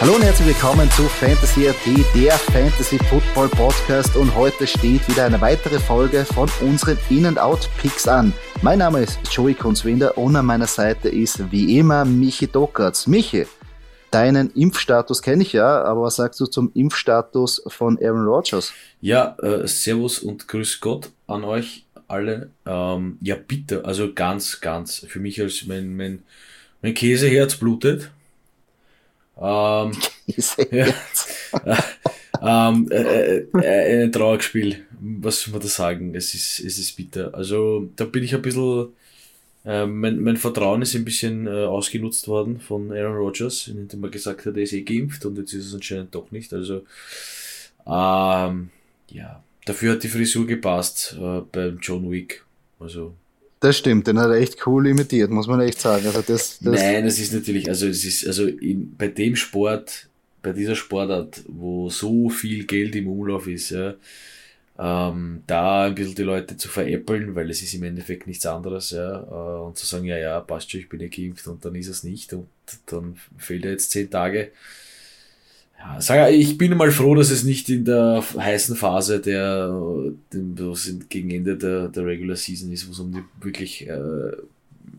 Hallo und herzlich willkommen zu Fantasy AT, der Fantasy Football Podcast und heute steht wieder eine weitere Folge von unseren In-and-Out Picks an. Mein Name ist Joey Kunzwinder und an meiner Seite ist wie immer Michi Dockertz. Michi, deinen Impfstatus kenne ich ja, aber was sagst du zum Impfstatus von Aaron Rodgers? Ja, äh, Servus und Grüß Gott an euch alle. Ähm, ja, bitte, also ganz, ganz, für mich als mein, mein, mein Käseherz blutet ähm, ja, ähm, äh, äh, ein Trauerspiel, was soll man da sagen? Es ist, es ist bitter. Also da bin ich ein bisschen, äh, mein, mein Vertrauen ist ein bisschen äh, ausgenutzt worden von Aaron Rodgers, indem er gesagt hat, er ist eh geimpft und jetzt ist es anscheinend doch nicht. Also ähm, ja, dafür hat die Frisur gepasst äh, beim John Wick. Also das stimmt, den hat er echt cool imitiert, muss man echt sagen. Also das, das Nein, es ist natürlich, also es ist, also in, bei dem Sport, bei dieser Sportart, wo so viel Geld im Umlauf ist, ja, ähm, da ein bisschen die Leute zu veräppeln, weil es ist im Endeffekt nichts anderes, ja, äh, und zu sagen, ja, ja, passt schon, ich bin ja geimpft und dann ist es nicht und dann fehlt er jetzt zehn Tage ja, sag, ich bin mal froh, dass es nicht in der heißen Phase der, was gegen Ende der, der Regular Season ist, wo es um die wirklich äh,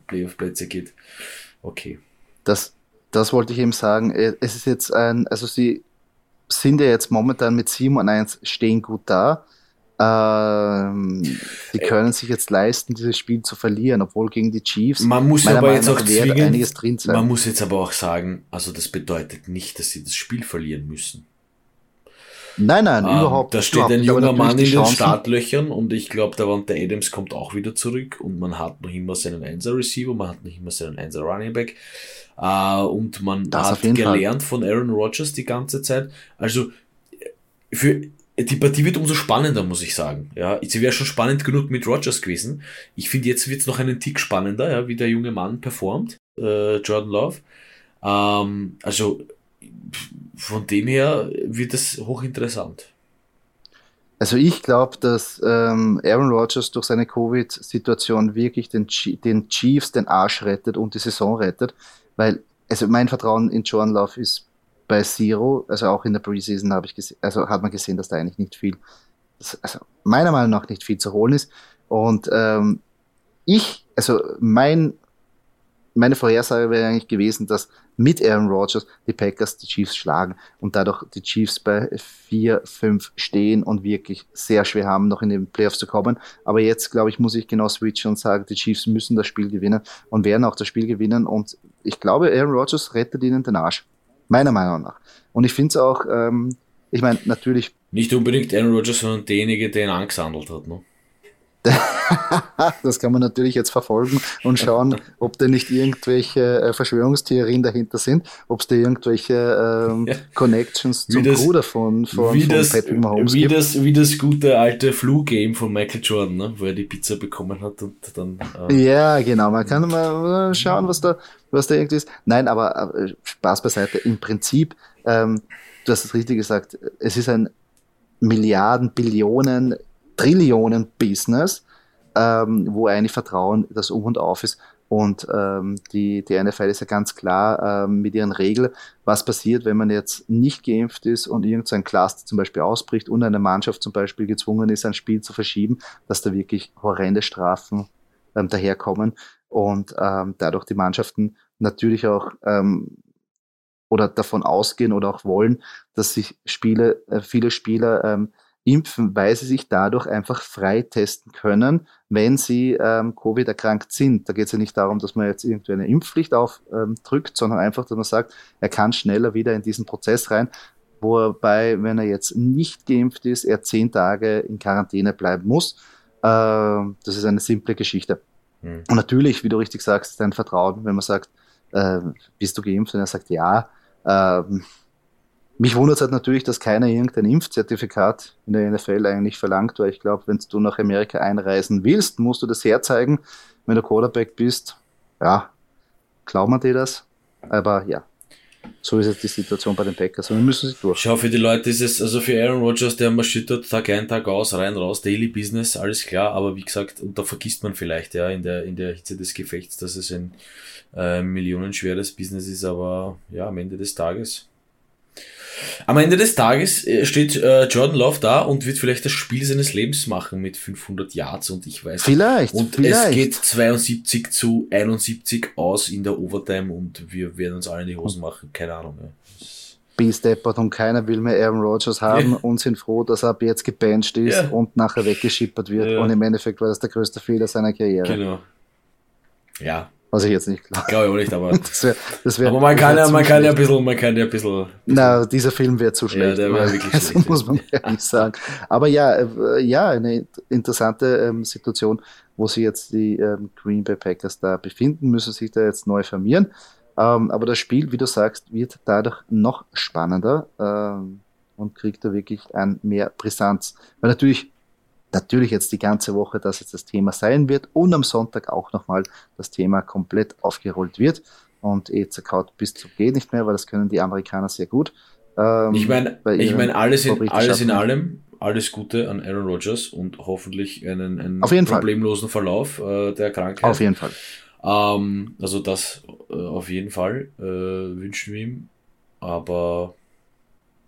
Playoff-Plätze geht. Okay. Das, das wollte ich eben sagen. Äh, es ist jetzt ein, also sie sind ja jetzt momentan mit 7 und 1 stehen gut da. Ähm, die können sich jetzt leisten, dieses Spiel zu verlieren, obwohl gegen die Chiefs. Man muss aber Meinung jetzt auch zwingend, einiges drin sein. Man muss jetzt aber auch sagen, also das bedeutet nicht, dass sie das Spiel verlieren müssen. Nein, nein, ähm, überhaupt Da steht ein junger Mann in den Startlöchern und ich glaube, der Wante Adams kommt auch wieder zurück und man hat noch immer seinen 1er Receiver, man hat noch immer seinen 1er Running Back äh, und man das hat gelernt Fall. von Aaron Rodgers die ganze Zeit. Also für die Partie wird umso spannender, muss ich sagen. Ja, sie wäre schon spannend genug mit Rogers gewesen. Ich finde, jetzt wird es noch einen Tick spannender, ja, wie der junge Mann performt, äh, Jordan Love. Ähm, also von dem her wird es hochinteressant. Also ich glaube, dass ähm, Aaron Rodgers durch seine Covid-Situation wirklich den, den Chiefs den Arsch rettet und die Saison rettet, weil also mein Vertrauen in Jordan Love ist bei Zero, also auch in der Preseason habe ich gesehen, also hat man gesehen, dass da eigentlich nicht viel, also meiner Meinung nach nicht viel zu holen ist. Und ähm, ich, also mein, meine Vorhersage wäre eigentlich gewesen, dass mit Aaron Rodgers die Packers die Chiefs schlagen und dadurch die Chiefs bei 4, 5 stehen und wirklich sehr schwer haben, noch in den Playoffs zu kommen. Aber jetzt, glaube ich, muss ich genau switchen und sagen, die Chiefs müssen das Spiel gewinnen und werden auch das Spiel gewinnen. Und ich glaube, Aaron Rodgers rettet ihnen den Arsch meiner Meinung nach. Und ich finde es auch, ähm, ich meine, natürlich. Nicht unbedingt Aaron Rodgers, sondern derjenige, der ihn angesammelt hat, ne? das kann man natürlich jetzt verfolgen und schauen, ob da nicht irgendwelche äh, Verschwörungstheorien dahinter sind, ob es da irgendwelche ähm, ja. Connections zum das, Bruder von, von, wie von das, Patrick Mahomes wie gibt. Das, wie das gute alte Flu-Game von Michael Jordan, ne? wo er die Pizza bekommen hat und dann. Äh ja, genau. Man kann mal schauen, was da, was da irgendwie ist. Nein, aber äh, Spaß beiseite. Im Prinzip, ähm, du hast es richtig gesagt, es ist ein Milliarden, Billionen Trillionen-Business, ähm, wo eigentlich Vertrauen das Um und Auf ist. Und ähm, die, die NFL ist ja ganz klar ähm, mit ihren Regeln, was passiert, wenn man jetzt nicht geimpft ist und irgendein Cluster zum Beispiel ausbricht und eine Mannschaft zum Beispiel gezwungen ist, ein Spiel zu verschieben, dass da wirklich horrende Strafen ähm, daherkommen und ähm, dadurch die Mannschaften natürlich auch ähm, oder davon ausgehen oder auch wollen, dass sich Spiele, äh, viele Spieler ähm, impfen, weil sie sich dadurch einfach frei testen können, wenn sie ähm, Covid erkrankt sind. Da geht es ja nicht darum, dass man jetzt irgendwie eine Impfpflicht aufdrückt, ähm, sondern einfach, dass man sagt, er kann schneller wieder in diesen Prozess rein, wobei, wenn er jetzt nicht geimpft ist, er zehn Tage in Quarantäne bleiben muss. Ähm, das ist eine simple Geschichte. Mhm. Und natürlich, wie du richtig sagst, ist ein Vertrauen, wenn man sagt, äh, bist du geimpft? Und er sagt ja. Ähm, mich wundert es halt natürlich, dass keiner irgendein Impfzertifikat in der NFL eigentlich verlangt, weil ich glaube, wenn du nach Amerika einreisen willst, musst du das herzeigen. Wenn du Quarterback bist, ja, glauben wir dir das. Aber ja, so ist jetzt die Situation bei den Packers und wir müssen sie durch. Schau, für die Leute ist es, also für Aaron Rodgers, der marschiert Tag ein, Tag aus, rein, raus, Daily Business, alles klar, aber wie gesagt, und da vergisst man vielleicht, ja, in der, in der Hitze des Gefechts, dass es ein äh, millionenschweres Business ist, aber ja, am Ende des Tages. Am Ende des Tages äh, steht äh, Jordan Love da und wird vielleicht das Spiel seines Lebens machen mit 500 Yards und ich weiß Vielleicht. Und vielleicht. es geht 72 zu 71 aus in der Overtime und wir werden uns alle in die Hosen machen. Keine Ahnung. Ja. Deppert und keiner will mehr Aaron Rodgers haben ja. und sind froh, dass er ab jetzt gebancht ist ja. und nachher weggeschippert wird. Und im Endeffekt war das der größte Fehler seiner Karriere. Genau. Ja, was ich jetzt nicht glaube. Glaube ich auch nicht, aber. das wär, das wär, aber man kann ja, man kann ja ein bisschen, man kann ja ein bisschen. Na, dieser Film wäre zu schlecht. Ja, der wäre wirklich das schlecht. muss man ehrlich sagen. Aber ja, äh, ja, eine interessante ähm, Situation, wo sich jetzt die ähm, Green Bay Packers da befinden, müssen sich da jetzt neu formieren. Ähm, aber das Spiel, wie du sagst, wird dadurch noch spannender ähm, und kriegt da wirklich ein mehr Brisanz. Weil natürlich natürlich jetzt die ganze Woche das jetzt das Thema sein wird und am Sonntag auch nochmal das Thema komplett aufgerollt wird und zerkaut bis zum geht nicht mehr, weil das können die Amerikaner sehr gut. Ähm, ich meine, ich meine alles in, alles in allem, alles Gute an Aaron Rodgers und hoffentlich einen, einen problemlosen Fall. Verlauf äh, der Krankheit. Auf jeden Fall. Ähm, also das äh, auf jeden Fall äh, wünschen wir ihm, aber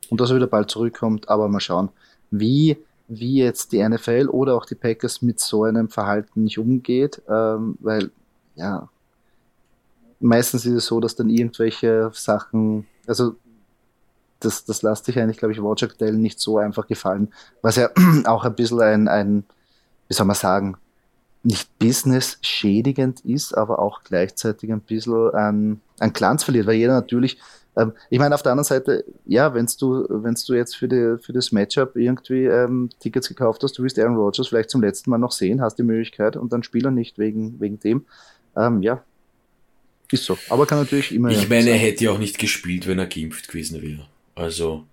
und dass er wieder bald zurückkommt, aber mal schauen, wie wie jetzt die NFL oder auch die Packers mit so einem Verhalten nicht umgeht, ähm, weil ja, meistens ist es so, dass dann irgendwelche Sachen, also das, das lässt sich eigentlich, glaube ich, Roger Goodell nicht so einfach gefallen, was ja auch ein bisschen ein, ein, wie soll man sagen, nicht business schädigend ist, aber auch gleichzeitig ein bisschen an, an Glanz verliert, weil jeder natürlich ähm, ich meine, auf der anderen Seite, ja, wenn du, wenn's du jetzt für, die, für das Matchup irgendwie ähm, Tickets gekauft hast, du willst Aaron Rodgers vielleicht zum letzten Mal noch sehen, hast die Möglichkeit und dann spielt er nicht wegen, wegen dem. Ähm, ja, ist so. Aber kann natürlich immer. Ich meine, er hätte ja auch nicht gespielt, wenn er geimpft gewesen wäre. Also,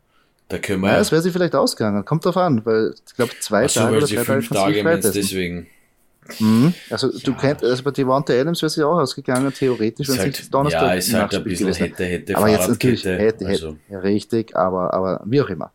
da können wir. Ja, es wäre sie vielleicht ausgegangen. Kommt drauf an, weil ich glaube, zwei so, Tage oder drei Tage. Tage meinst, deswegen. Mhm. Also du ja. kennst, also bei Devonta Adams wäre sie auch ausgegangen, theoretisch, wenn halt, sich Donnerstag Ja, ist halt ein bisschen gewesen. hätte, hätte, Aber jetzt natürlich hätte, hätte, also. ja, richtig, aber, aber wie auch immer.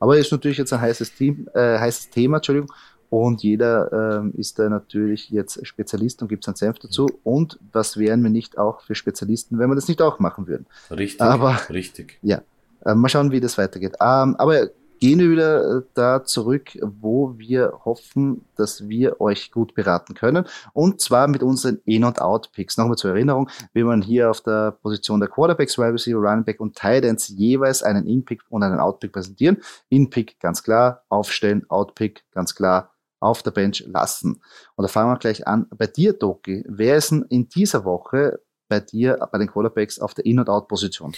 Aber ist natürlich jetzt ein heißes, Team, äh, heißes Thema, Entschuldigung, und jeder ähm, ist da natürlich jetzt Spezialist und gibt seinen Senf dazu. Und was wären wir nicht auch für Spezialisten, wenn wir das nicht auch machen würden? Richtig, aber, richtig. Ja, äh, mal schauen, wie das weitergeht. Ähm, aber gehen wir wieder äh, da zurück, wo wir hoffen, dass wir euch gut beraten können. Und zwar mit unseren In- und Out-Picks. Nochmal zur Erinnerung, wie man hier auf der Position der Quarterbacks, Wide Receiver, Running Back und Tight jeweils einen In-Pick und einen Out-Pick präsentieren. In-Pick ganz klar, aufstellen, Out-Pick ganz klar auf der Bench lassen. Und da fangen wir gleich an. Bei dir, Doki, wer ist denn in dieser Woche bei dir, bei den Quarterbacks auf der In- und Out-Position?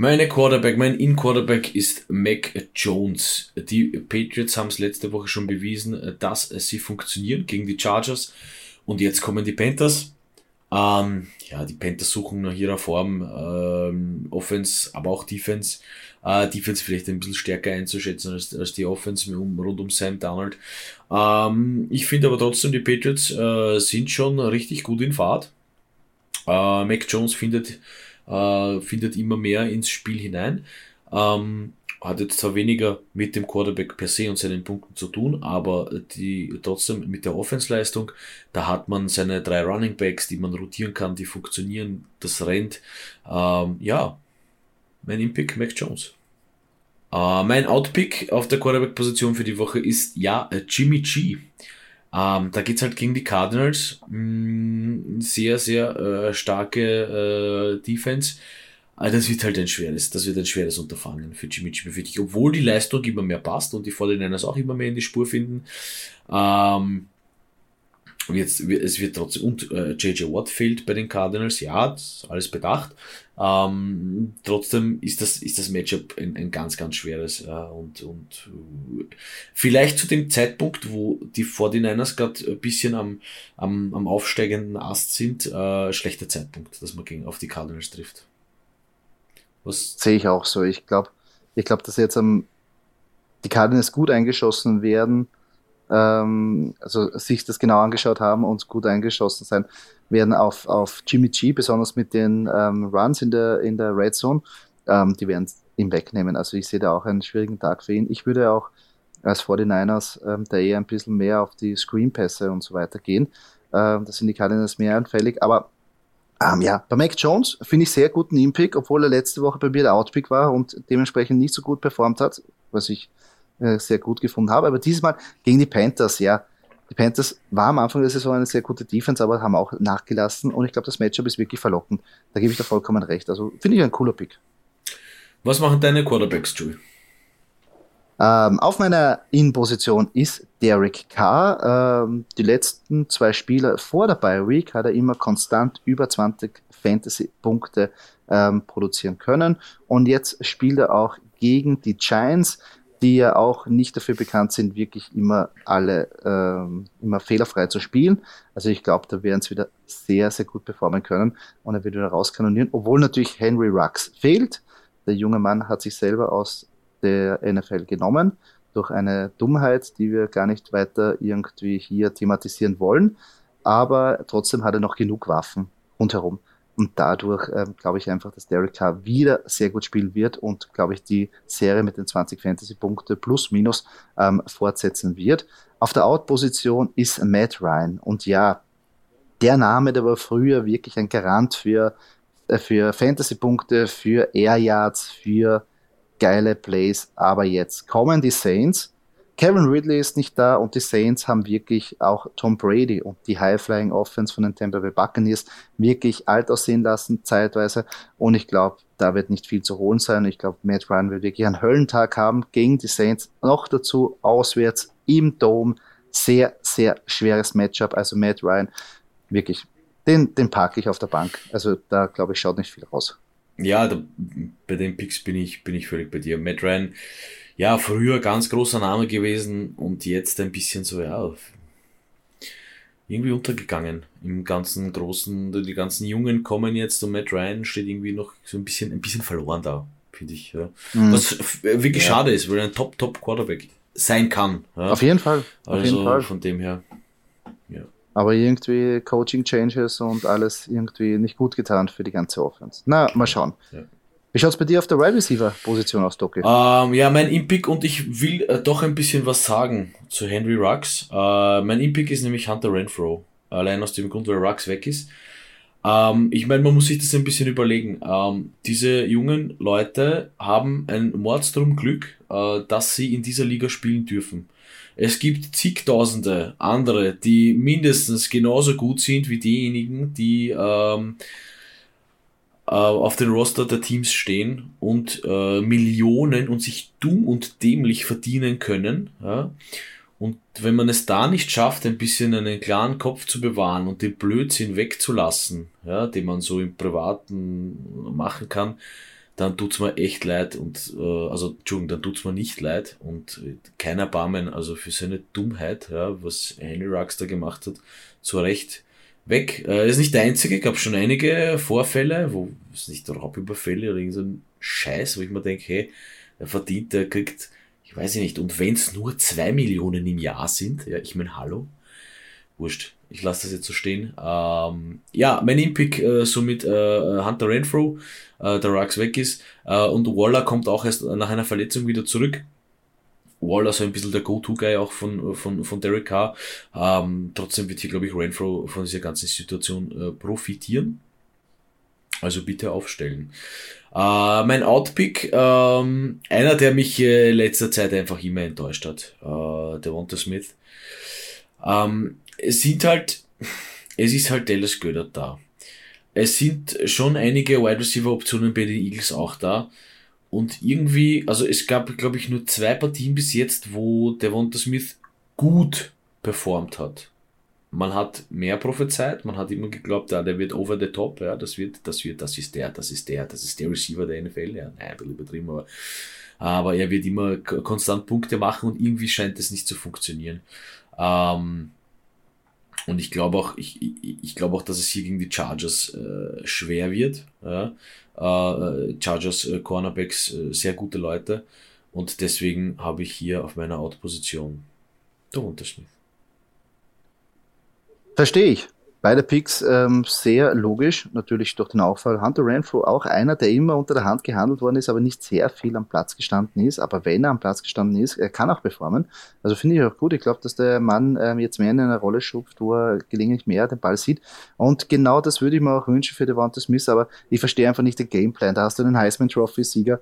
Meine Quarterback, mein In-Quarterback ist Mac Jones. Die Patriots haben es letzte Woche schon bewiesen, dass sie funktionieren gegen die Chargers. Und jetzt kommen die Panthers. Ähm, ja, die Panthers suchen nach ihrer Form ähm, Offense, aber auch Defense. Äh, Defense vielleicht ein bisschen stärker einzuschätzen als, als die Offense um, rund um Sam Donald. Ähm, ich finde aber trotzdem, die Patriots äh, sind schon richtig gut in Fahrt. Äh, Mac Jones findet äh, findet immer mehr ins Spiel hinein. Ähm, hat jetzt zwar weniger mit dem Quarterback per se und seinen Punkten zu tun, aber die trotzdem mit der Offensleistung, da hat man seine drei Running Backs, die man rotieren kann, die funktionieren, das rennt. Ähm, ja, mein Impick Mac Jones. Äh, mein Outpick auf der Quarterback-Position für die Woche ist ja Jimmy G. Ähm, da geht's halt gegen die Cardinals. Mh, mm, sehr, sehr äh, starke äh, Defense. Aber das wird halt ein schweres, das wird ein schweres Unterfangen für Jimmy G, für dich. Obwohl die Leistung immer mehr passt und die 49ers auch immer mehr in die Spur finden. Ähm, Jetzt, es wird trotzdem, und äh, JJ Watt fehlt bei den Cardinals, ja, alles bedacht. Ähm, trotzdem ist das, ist das Matchup ein, ein ganz, ganz schweres. Äh, und, und äh, vielleicht zu dem Zeitpunkt, wo die 49ers gerade ein bisschen am, am, am aufsteigenden Ast sind, äh, schlechter Zeitpunkt, dass man gegen auf die Cardinals trifft. Was sehe ich auch so. Ich glaube, ich glaube, dass jetzt am, die Cardinals gut eingeschossen werden ähm, also sich das genau angeschaut haben und gut eingeschossen sein, werden auf, auf Jimmy G, besonders mit den ähm, Runs in der, in der Red Zone, ähm, die werden ihm wegnehmen. Also ich sehe da auch einen schwierigen Tag für ihn. Ich würde auch als 49ers ähm, da eher ein bisschen mehr auf die Screenpässe und so weiter gehen. Ähm, das sind die Cardinals mehr anfällig, aber ähm, ja, bei Mac Jones finde ich sehr guten In-Pick, obwohl er letzte Woche bei mir der Outpick war und dementsprechend nicht so gut performt hat, was ich äh, sehr gut gefunden habe. Aber dieses Mal gegen die Panthers, ja. Die Panthers war am Anfang der Saison eine sehr gute Defense, aber haben auch nachgelassen und ich glaube, das Matchup ist wirklich verlockend. Da gebe ich da vollkommen recht. Also finde ich ein cooler Pick. Was machen deine Quarterbacks, Joey? Ähm, auf meiner In-Position ist Derek Carr. Ähm, die letzten zwei Spiele vor der Bye Week hat er immer konstant über 20 Fantasy-Punkte ähm, produzieren können. Und jetzt spielt er auch gegen die Giants die ja auch nicht dafür bekannt sind, wirklich immer alle ähm, immer fehlerfrei zu spielen. Also ich glaube, da werden sie wieder sehr, sehr gut performen können und er wird wieder rauskanonieren, obwohl natürlich Henry Rux fehlt. Der junge Mann hat sich selber aus der NFL genommen durch eine Dummheit, die wir gar nicht weiter irgendwie hier thematisieren wollen. Aber trotzdem hat er noch genug Waffen rundherum. Und dadurch ähm, glaube ich einfach, dass Derek Carr wieder sehr gut spielen wird und glaube ich die Serie mit den 20 Fantasy-Punkte plus minus ähm, fortsetzen wird. Auf der Out-Position ist Matt Ryan. Und ja, der Name, der war früher wirklich ein Garant für, äh, für Fantasy-Punkte, für Air Yards, für geile Plays. Aber jetzt kommen die Saints Kevin Ridley ist nicht da und die Saints haben wirklich auch Tom Brady und die High-Flying Offense von den Tampa Bay Buccaneers wirklich alt aussehen lassen, zeitweise. Und ich glaube, da wird nicht viel zu holen sein. Ich glaube, Matt Ryan wird wirklich einen Höllentag haben gegen die Saints. Noch dazu auswärts im Dome. Sehr, sehr schweres Matchup. Also Matt Ryan, wirklich, den, den parke ich auf der Bank. Also da, glaube ich, schaut nicht viel raus. Ja, da, bei den Picks bin ich, bin ich völlig bei dir. Matt Ryan ja, früher ganz großer Name gewesen und jetzt ein bisschen so, ja, irgendwie untergegangen im ganzen großen, die ganzen Jungen kommen jetzt und Matt Ryan steht irgendwie noch so ein bisschen, ein bisschen verloren da, finde ich. Ja. Mhm. Was wirklich ja. schade ist, weil er ein Top, Top Quarterback sein kann. Ja. Auf jeden Fall. Auf also jeden Fall. von dem her. Ja. Aber irgendwie Coaching Changes und alles irgendwie nicht gut getan für die ganze Offense. Na, mal schauen. Ja. Wie schaut es bei dir auf der Wide Receiver Position aus, Doki? Ähm, ja, mein Impick und ich will äh, doch ein bisschen was sagen zu Henry Rux. Äh, mein Impick ist nämlich Hunter Renfro. Allein aus dem Grund, weil Rux weg ist. Ähm, ich meine, man muss sich das ein bisschen überlegen. Ähm, diese jungen Leute haben ein Mordstrom Glück, äh, dass sie in dieser Liga spielen dürfen. Es gibt zigtausende andere, die mindestens genauso gut sind wie diejenigen, die ähm, äh, auf den Roster der Teams stehen und äh, Millionen und sich dumm und dämlich verdienen können. Ja? Und wenn man es da nicht schafft, ein bisschen einen klaren Kopf zu bewahren und den Blödsinn wegzulassen, ja, den man so im Privaten machen kann, dann tut's mir echt leid und äh, also Entschuldigung, dann tut's mir nicht leid und keiner Barmen, also für seine Dummheit, ja, was Henry Rux da gemacht hat, zu Recht weg. Äh, ist nicht der einzige, gab schon einige Vorfälle, wo es nicht Raubüberfälle oder irgendein so Scheiß, wo ich mir denke, hey, er verdient, er kriegt, ich weiß nicht, und wenn es nur zwei Millionen im Jahr sind, ja, ich meine, hallo, wurscht, ich lasse das jetzt so stehen. Ähm, ja, mein Impick äh, somit äh, Hunter Renfro, äh, der Rux weg ist, äh, und Waller kommt auch erst nach einer Verletzung wieder zurück. Waller so ein bisschen der Go-To-Guy auch von, von, von Derek Carr. Ähm, trotzdem wird hier, glaube ich, Renfro von dieser ganzen Situation äh, profitieren. Also bitte aufstellen. Äh, mein Outpick, ähm, einer, der mich äh, letzter Zeit einfach immer enttäuscht hat, äh, der Wonta Smith. Ähm, es sind halt, es ist halt Dallas Gödert da es sind schon einige Wide Receiver Optionen bei den Eagles auch da. Und irgendwie, also es gab, glaube ich, nur zwei Partien bis jetzt, wo Devonta Smith gut performt hat. Man hat mehr prophezeit, man hat immer geglaubt, ja, der wird over the top, ja, das wird, das wird, das ist der, das ist der, das ist der Receiver der NFL, ja, nein, ein bisschen übertrieben, aber, aber er wird immer konstant Punkte machen und irgendwie scheint es nicht zu funktionieren. Ähm, und ich glaube auch, ich, ich, ich glaube auch, dass es hier gegen die Chargers äh, schwer wird. Ja? Äh, Chargers äh, Cornerbacks äh, sehr gute Leute. Und deswegen habe ich hier auf meiner Out-Position der Unterschnitt. Verstehe ich. Beide Picks ähm, sehr logisch, natürlich durch den Auffall. Hunter Renfro auch einer, der immer unter der Hand gehandelt worden ist, aber nicht sehr viel am Platz gestanden ist. Aber wenn er am Platz gestanden ist, er kann auch performen. Also finde ich auch gut. Ich glaube, dass der Mann ähm, jetzt mehr in einer Rolle schupft, wo er gelegentlich mehr den Ball sieht. Und genau das würde ich mir auch wünschen für Devonta Smith, aber ich verstehe einfach nicht den Gameplan. Da hast du den Heisman Trophy-Sieger,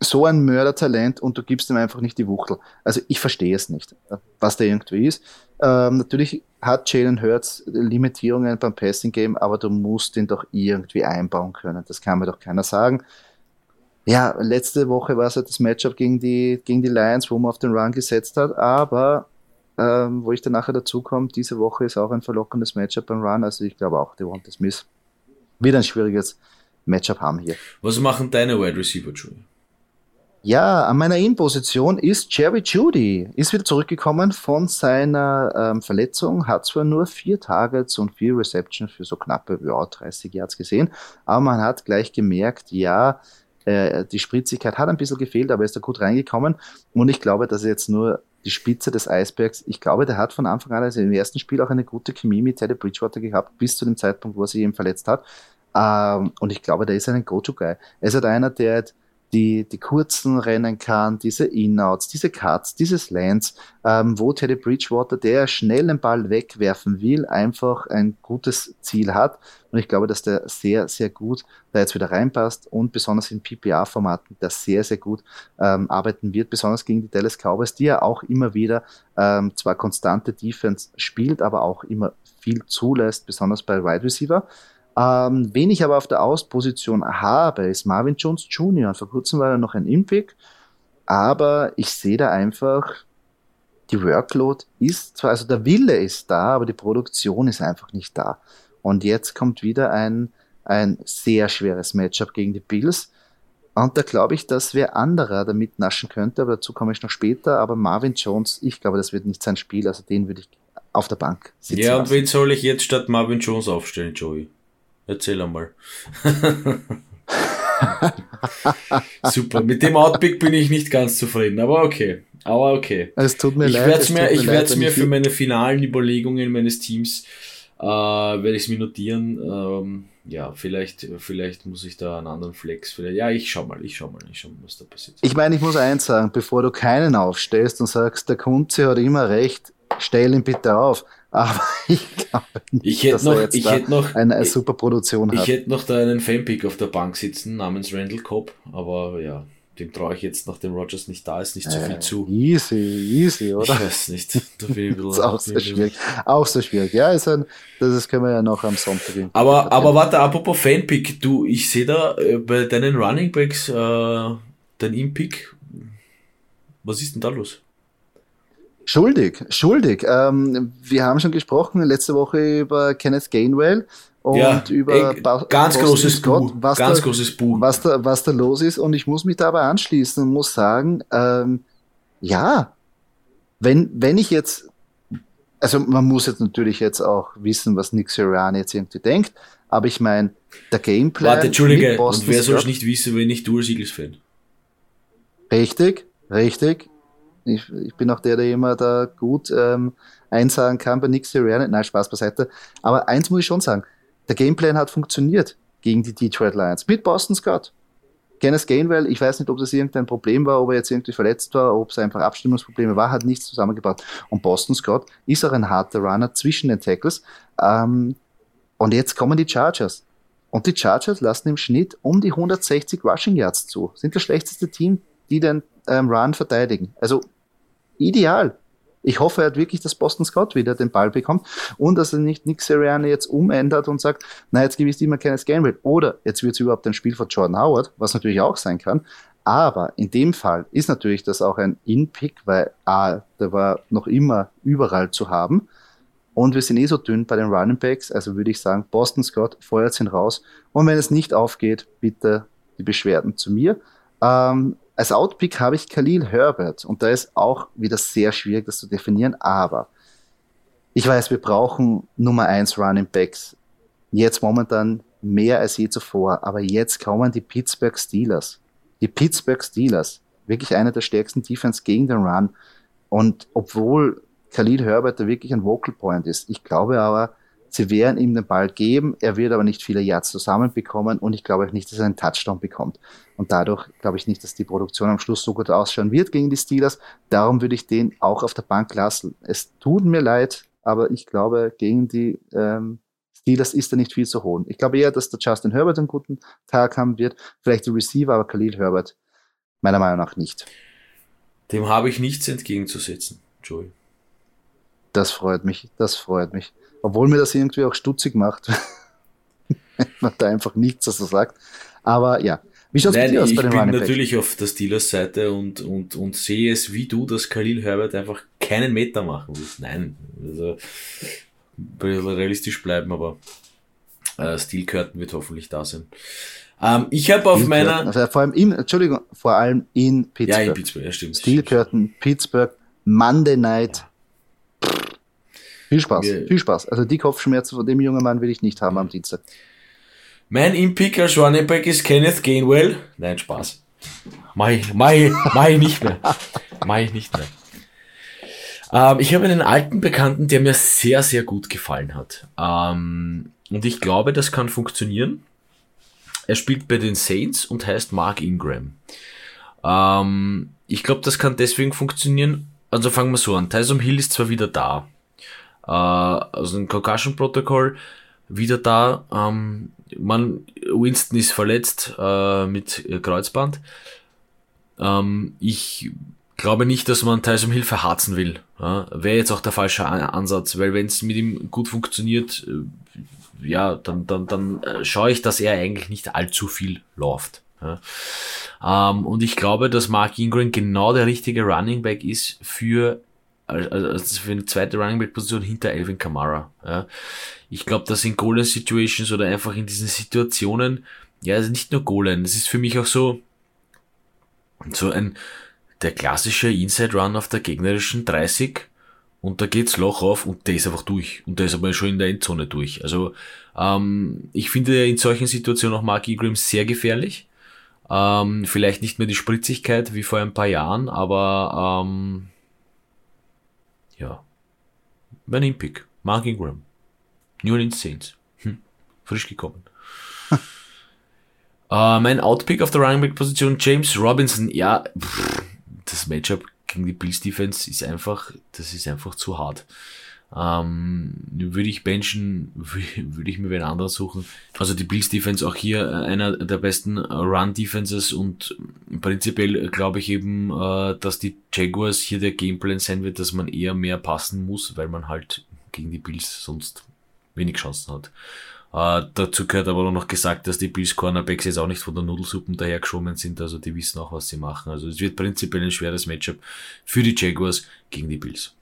so ein Mördertalent und du gibst ihm einfach nicht die Wuchtel. Also ich verstehe es nicht, was der irgendwie ist. Ähm, natürlich hat Jalen Hurts Limitierungen beim Passing Game, aber du musst ihn doch irgendwie einbauen können. Das kann mir doch keiner sagen. Ja, letzte Woche war es halt das Matchup gegen die, gegen die Lions, wo man auf den Run gesetzt hat, aber ähm, wo ich dann nachher dazu komme, diese Woche ist auch ein verlockendes Matchup beim Run, also ich glaube auch, Devonta Smith wird ein schwieriges Matchup haben hier. Was machen deine Wide Receiver, Julie? Ja, an meiner In-Position ist Jerry Judy. Ist wieder zurückgekommen von seiner ähm, Verletzung, hat zwar nur vier Targets und vier Receptions für so knappe ja, 30 Yards gesehen, aber man hat gleich gemerkt, ja, äh, die Spritzigkeit hat ein bisschen gefehlt, aber er ist da gut reingekommen und ich glaube, dass jetzt nur die Spitze des Eisbergs. Ich glaube, der hat von Anfang an, also im ersten Spiel auch eine gute Chemie mit Teddy Bridgewater gehabt, bis zu dem Zeitpunkt, wo er sich eben verletzt hat. Ähm, und ich glaube, der ist ein Go-To-Guy. Er ist halt einer, der die, die kurzen rennen kann, diese In-Outs, diese Cuts, diese Slants, ähm, wo Teddy Bridgewater, der schnell den Ball wegwerfen will, einfach ein gutes Ziel hat. Und ich glaube, dass der sehr, sehr gut da jetzt wieder reinpasst und besonders in PPA-Formaten, der sehr, sehr gut ähm, arbeiten wird, besonders gegen die Dallas Cowboys, die ja auch immer wieder ähm, zwar konstante Defense spielt, aber auch immer viel zulässt, besonders bei Wide Receiver. Ähm, wen ich aber auf der Ausposition habe, ist Marvin Jones Jr. Und vor kurzem war er noch ein Impick, aber ich sehe da einfach, die Workload ist zwar, also der Wille ist da, aber die Produktion ist einfach nicht da. Und jetzt kommt wieder ein, ein sehr schweres Matchup gegen die Bills. Und da glaube ich, dass wer anderer damit naschen könnte, aber dazu komme ich noch später. Aber Marvin Jones, ich glaube, das wird nicht sein Spiel, also den würde ich auf der Bank sitzen. Ja, und lassen. wen soll ich jetzt statt Marvin Jones aufstellen, Joey? Erzähl einmal. Super. Mit dem Outpick bin ich nicht ganz zufrieden, aber okay. Aber okay. Es tut mir ich leid. Werd's mir, ich werde es mir für meine finalen Überlegungen meines Teams äh, werde ich es mir notieren. Ähm, ja, vielleicht, vielleicht muss ich da einen anderen Flex. Vielleicht, ja, ich schau mal, ich schau mal, ich schau mal, was da passiert. Ich meine, ich muss eins sagen, bevor du keinen aufstellst und sagst, der Kunze hat immer recht, stell ihn bitte auf. Aber ich glaube nicht, ich hätte dass noch, jetzt ich hätte noch, eine, eine super Produktion hat. Ich hätte noch da einen Fanpick auf der Bank sitzen namens Randall Cobb, aber ja, dem traue ich jetzt, nachdem Rogers nicht da ist, nicht so viel äh, zu. Easy, easy, oder? Ich weiß nicht. Da bin ich ist auch sehr schwierig. Auch so schwierig. Ja, ist ein, das können wir ja noch am Sonntag. Aber, aber warte, apropos Fanpick, du, ich sehe da äh, bei deinen Running Backs äh, dein Impick. Was ist denn da los? Schuldig, schuldig. Ähm, wir haben schon gesprochen letzte Woche über Kenneth Gainwell und ja, über ey, ganz großes Scott, was ganz da, großes Buch. Was da, was da los ist. Und ich muss mich dabei anschließen und muss sagen, ähm, ja, wenn, wenn ich jetzt, also man muss jetzt natürlich jetzt auch wissen, was Nick Sirianni jetzt irgendwie denkt, aber ich meine, der Gameplan. Warte, Entschuldige, und wer soll es nicht wissen, wenn ich du als Eagles-Fan? Richtig, richtig. Ich, ich bin auch der, der immer da gut ähm, einsagen kann bei Nick Sirianni. Nein, Spaß beiseite. Aber eins muss ich schon sagen. Der Gameplan hat funktioniert gegen die Detroit Lions mit Boston Scott. Kenneth Gainwell, ich weiß nicht, ob das irgendein Problem war, ob er jetzt irgendwie verletzt war, ob es einfach Abstimmungsprobleme war, hat nichts zusammengebracht. Und Boston Scott ist auch ein harter Runner zwischen den Tackles. Ähm, und jetzt kommen die Chargers. Und die Chargers lassen im Schnitt um die 160 Rushing Yards zu. Sind das schlechteste Team, die den ähm, Run verteidigen. Also ideal. Ich hoffe halt wirklich, dass Boston Scott wieder den Ball bekommt und dass er nicht Nick Sirianni jetzt umändert und sagt, na, jetzt ich ihm keines Gamble. Oder jetzt wird es überhaupt ein Spiel von Jordan Howard, was natürlich auch sein kann. Aber in dem Fall ist natürlich das auch ein In-Pick, weil A, der war noch immer überall zu haben. Und wir sind eh so dünn bei den Running Backs, also würde ich sagen, Boston Scott feuert ihn raus. Und wenn es nicht aufgeht, bitte die Beschwerden zu mir. Ähm, als Outpick habe ich Khalil Herbert und da ist auch wieder sehr schwierig, das zu definieren, aber ich weiß, wir brauchen Nummer 1 Running Backs. Jetzt momentan mehr als je zuvor, aber jetzt kommen die Pittsburgh Steelers. Die Pittsburgh Steelers, wirklich eine der stärksten Defense gegen den Run. Und obwohl Khalil Herbert da wirklich ein Vocal Point ist, ich glaube aber, Sie werden ihm den Ball geben, er wird aber nicht viele Yards zusammenbekommen und ich glaube auch nicht, dass er einen Touchdown bekommt. Und dadurch glaube ich nicht, dass die Produktion am Schluss so gut ausschauen wird gegen die Steelers. Darum würde ich den auch auf der Bank lassen. Es tut mir leid, aber ich glaube, gegen die ähm, Steelers ist er nicht viel zu holen. Ich glaube eher, dass der Justin Herbert einen guten Tag haben wird, vielleicht der Receiver, aber Khalil Herbert meiner Meinung nach nicht. Dem habe ich nichts entgegenzusetzen, Joey. Das freut mich, das freut mich. Obwohl mir das irgendwie auch stutzig macht, wenn man da einfach nichts dazu sagt. Aber ja, wie schaut es aus bei den Ich bin natürlich auf der Steelers Seite und, und, und sehe es wie du, dass Khalil Herbert einfach keinen Meter machen will. Nein, also realistisch bleiben, aber äh, Steel Curtain wird hoffentlich da sein. Ähm, ich habe auf meiner... Also vor allem in, Entschuldigung, vor allem in Pittsburgh. Ja, in Pittsburgh, ja stimmt. Steel Curtain, Pittsburgh, Monday Night. Ja. Viel Spaß, Wir, viel Spaß. Also die Kopfschmerzen von dem jungen Mann will ich nicht haben am Dienstag. Mein Impick als Running Back ist Kenneth Gainwell. Nein, Spaß. Mach ich, mach ich, mach ich nicht mehr. Mach ich nicht mehr. Ähm, ich habe einen alten Bekannten, der mir sehr, sehr gut gefallen hat. Ähm, und ich glaube, das kann funktionieren. Er spielt bei den Saints und heißt Mark Ingram. Ähm, ich glaube, das kann deswegen funktionieren. Also fangen wir so an. Tyson Hill ist zwar wieder da äh, also ein Concussion-Protokoll wieder da. Ähm, man, Winston ist verletzt äh, mit Kreuzband. Ähm, ich glaube nicht, dass man Tyson Hill verharzen will. Ja? Wäre jetzt auch der falsche Ansatz, weil wenn es mit ihm gut funktioniert, äh, ja, dann, dann, dann äh, schaue ich, dass er eigentlich nicht allzu viel läuft. Ja? Ähm, und ich glaube, dass Mark Ingram genau der richtige Running Back ist für also für eine zweite Running Back Position hinter Alvin Kamara. Ja. Ich glaube, dass in Goal Situations oder einfach in diesen Situationen, ja, also nicht nur Goal es ist für mich auch so, so ein, der klassische Inside Run auf der gegnerischen 30 und da geht's Loch auf und der ist einfach durch und der ist aber schon in der Endzone durch. Also ähm, ich finde in solchen Situationen auch Mark Ingram sehr gefährlich. Ähm, vielleicht nicht mehr die Spritzigkeit wie vor ein paar Jahren, aber ähm, ja. Mein Pick. Mark Ingram. New Orleans Saints. Hm. Frisch gekommen. uh, mein Outpick auf der Running Back Position James Robinson. Ja, pff, das Matchup gegen die Bills Defense ist einfach, das ist einfach zu hart. Ähm, würde ich benchen, würde ich mir wen anderen suchen. Also die Bills Defense auch hier äh, einer der besten Run Defenses und prinzipiell glaube ich eben, äh, dass die Jaguars hier der Gameplan sein wird, dass man eher mehr passen muss, weil man halt gegen die Bills sonst wenig Chancen hat. Uh, dazu gehört aber auch noch gesagt, dass die Bills Cornerbacks jetzt auch nicht von der Nudelsuppen dahergeschwommen sind, also die wissen auch, was sie machen. Also es wird prinzipiell ein schweres Matchup für die Jaguars gegen die Bills.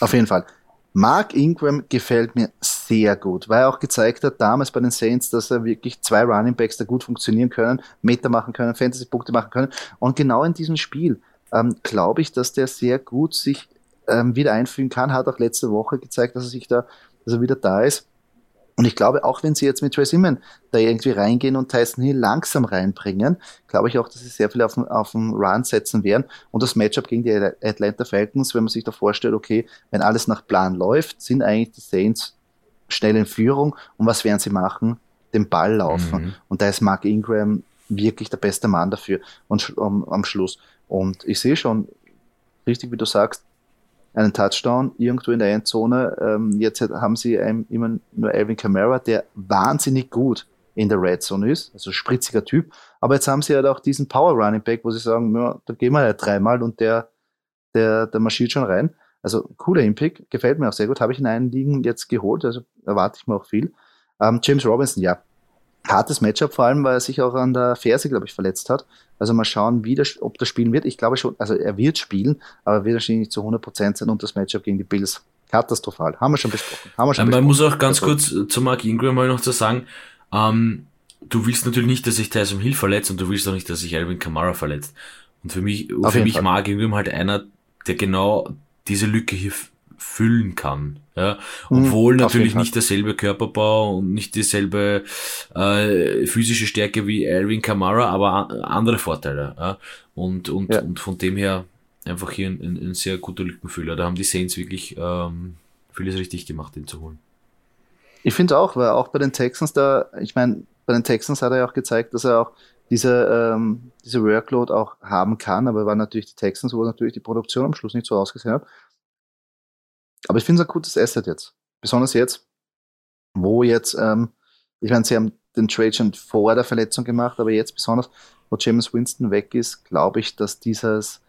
Auf jeden Fall. Mark Ingram gefällt mir sehr gut, weil er auch gezeigt hat damals bei den Saints, dass er wirklich zwei Running Backs da gut funktionieren können, Meter machen können, Fantasy-Punkte machen können. Und genau in diesem Spiel ähm, glaube ich, dass der sehr gut sich ähm, wieder einfügen kann. Hat auch letzte Woche gezeigt, dass er sich da, dass er wieder da ist. Und ich glaube, auch wenn sie jetzt mit Trey Simon da irgendwie reingehen und Tyson Hill langsam reinbringen, glaube ich auch, dass sie sehr viel auf, auf den Run setzen werden. Und das Matchup gegen die Atlanta Falcons, wenn man sich da vorstellt, okay, wenn alles nach Plan läuft, sind eigentlich die Saints schnell in Führung. Und was werden sie machen? Den Ball laufen. Mhm. Und da ist Mark Ingram wirklich der beste Mann dafür und um, am Schluss. Und ich sehe schon, richtig wie du sagst, einen Touchdown irgendwo in der Endzone. Ähm, jetzt haben sie immer nur Alvin Kamara, der wahnsinnig gut in der Red Zone ist, also spritziger Typ. Aber jetzt haben sie halt auch diesen Power Running Back, wo sie sagen, ja, da gehen wir ja dreimal und der, der, der marschiert schon rein. Also cooler Impick, gefällt mir auch sehr gut. Habe ich in einen Ligen jetzt geholt, also erwarte ich mir auch viel. Ähm, James Robinson, ja, hartes Matchup, vor allem, weil er sich auch an der Ferse, glaube ich, verletzt hat. Also mal schauen, wie der, ob das spielen wird. Ich glaube schon, also er wird spielen, aber wird wahrscheinlich nicht zu 100% sein und das Matchup gegen die Bills katastrophal. Haben wir schon besprochen. Haben wir schon ähm, besprochen. Man muss auch ganz also, kurz zu Mark Ingram mal noch zu sagen, ähm, du willst natürlich nicht, dass sich Tyson Hill verletzt und du willst auch nicht, dass sich Alvin Kamara verletzt. Und für mich, für mich Fall. Mark Ingram halt einer, der genau diese Lücke hier füllen kann. Ja, mhm, obwohl mhm, natürlich nicht derselbe Körperbau und nicht dieselbe äh, physische Stärke wie Alvin Kamara, aber andere Vorteile. Ja? Und, und, ja. und von dem her einfach hier ein, ein, ein, sehr guter Lückenfüller. Da haben die Saints wirklich ähm, vieles richtig gemacht, den zu holen. Ich finde auch, weil auch bei den Texans da, ich meine, bei den Texans hat er ja auch gezeigt, dass er auch diese, ähm, diese Workload auch haben kann, aber war natürlich die Texans, wo natürlich die Produktion am Schluss nicht so ausgesehen hat. Aber ich finde es ein gutes Asset jetzt. Besonders jetzt, wo jetzt, ähm, ich meine, sie haben den Trade schon vor der Verletzung gemacht, aber jetzt besonders, wo James Winston weg ist, glaube ich, dass dieses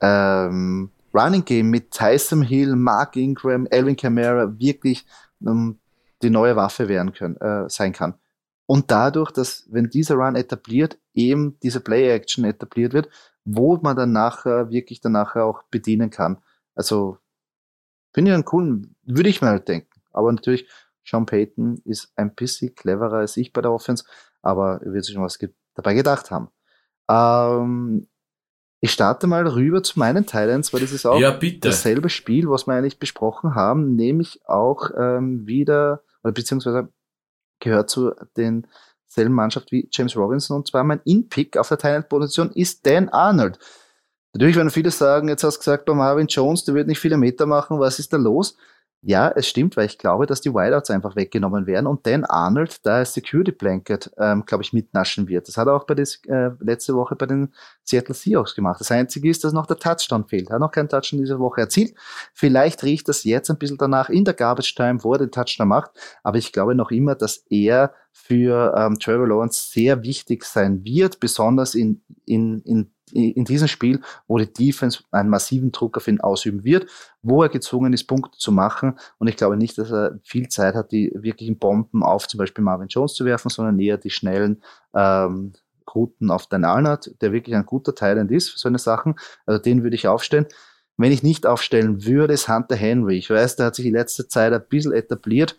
ähm, Running Game mit Tyson Hill, Mark Ingram, Alvin Kamara wirklich ähm, die neue Waffe werden können, äh, sein kann. Und dadurch, dass, wenn dieser Run etabliert, eben diese Play-Action etabliert wird, wo man dann nachher wirklich dann nachher auch bedienen kann. Also Finde ich einen coolen, würde ich halt denken. Aber natürlich, Sean Payton ist ein bisschen cleverer als ich bei der Offense, aber er wird sich schon was ge dabei gedacht haben. Ähm, ich starte mal rüber zu meinen Titans, weil das ist auch ja, dasselbe Spiel, was wir eigentlich besprochen haben, nämlich auch ähm, wieder, oder beziehungsweise gehört zu denselben Mannschaft wie James Robinson und zwar mein In-Pick auf der Titan-Position ist Dan Arnold. Natürlich werden viele sagen, jetzt hast du gesagt, bei Marvin Jones, der wird nicht viele Meter machen, was ist da los? Ja, es stimmt, weil ich glaube, dass die Wideouts einfach weggenommen werden und Dan Arnold da als Security Blanket, ähm, glaube ich, mitnaschen wird. Das hat er auch bei des, äh, letzte Woche bei den Seattle Seahawks gemacht. Das Einzige ist, dass noch der Touchdown fehlt. Er hat noch keinen Touchdown diese Woche erzielt. Vielleicht riecht das jetzt ein bisschen danach in der Garbage Time, wo er den Touchdown macht. Aber ich glaube noch immer, dass er für ähm, Trevor Lawrence sehr wichtig sein wird, besonders in, in, in in diesem Spiel, wo die Defense einen massiven Druck auf ihn ausüben wird, wo er gezwungen ist, Punkte zu machen. Und ich glaube nicht, dass er viel Zeit hat, die wirklichen Bomben auf zum Beispiel Marvin Jones zu werfen, sondern eher die schnellen ähm, Routen auf Dan Arnold, der wirklich ein guter Thailand ist für so eine Sachen. Also den würde ich aufstellen. Wenn ich nicht aufstellen würde, ist Hunter Henry. Ich weiß, der hat sich in letzter Zeit ein bisschen etabliert,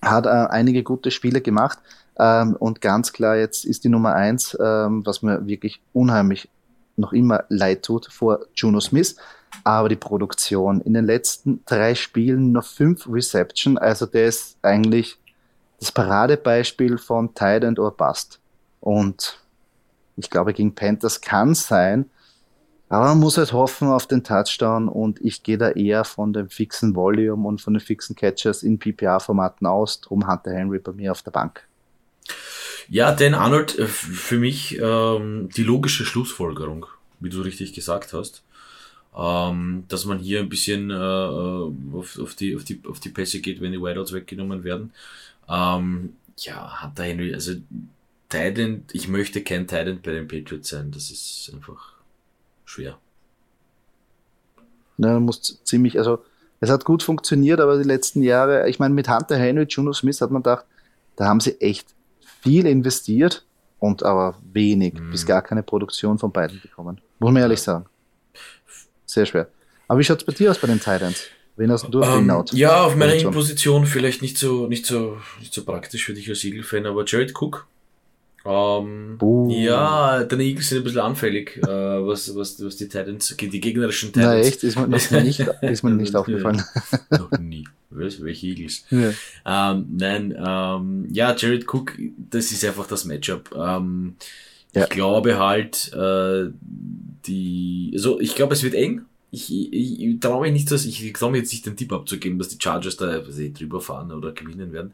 hat äh, einige gute Spiele gemacht. Ähm, und ganz klar, jetzt ist die Nummer eins, ähm, was mir wirklich unheimlich noch immer leid tut vor Juno Smith. Aber die Produktion in den letzten drei Spielen noch fünf Reception, also der ist eigentlich das Paradebeispiel von Tide or Bust. Und ich glaube, gegen Panthers kann sein, aber man muss halt hoffen auf den Touchdown und ich gehe da eher von dem fixen Volume und von den fixen Catchers in PPA-Formaten aus. Drum Hunter Henry bei mir auf der Bank. Ja, Dan Arnold, äh, für mich ähm, die logische Schlussfolgerung, wie du richtig gesagt hast. Ähm, dass man hier ein bisschen äh, äh auf, auf, die, auf, die, auf die Pässe geht, wenn die Wideouts weggenommen werden. Ähm, ja, hat da Henry, also Titan, ich möchte kein Titan bei den Patriots sein, das ist einfach schwer. Na, muss ziemlich, also es hat gut funktioniert, aber die letzten Jahre, ich meine, mit Hunter Henry, Juno Smith hat man gedacht, da haben sie echt viel investiert und aber wenig mhm. bis gar keine Produktion von beiden bekommen. Muss man ehrlich sagen. Sehr schwer. Aber wie schaut es bei dir aus bei den Titans? Wen hast du um, ähm, Ja, auf meiner Position vielleicht nicht so, nicht so, nicht so praktisch für dich als Eagle-Fan, aber Jared Cook ähm, ja, deine Eagles sind ein bisschen anfällig, äh, was, was, was die Titans, die gegnerischen Titans. Na echt, ist mir noch nicht, ist mir nicht aufgefallen. noch nie. Was? Welche Eagles? Ja. Ähm, nein, ähm, ja, Jared Cook, das ist einfach das Matchup. Ähm, ja. Ich glaube halt, äh, die, also ich glaube, es wird eng ich, ich, ich traue mich nicht, dass ich traue mir jetzt nicht den Tipp abzugeben, dass die Chargers da sie, drüber fahren oder gewinnen werden.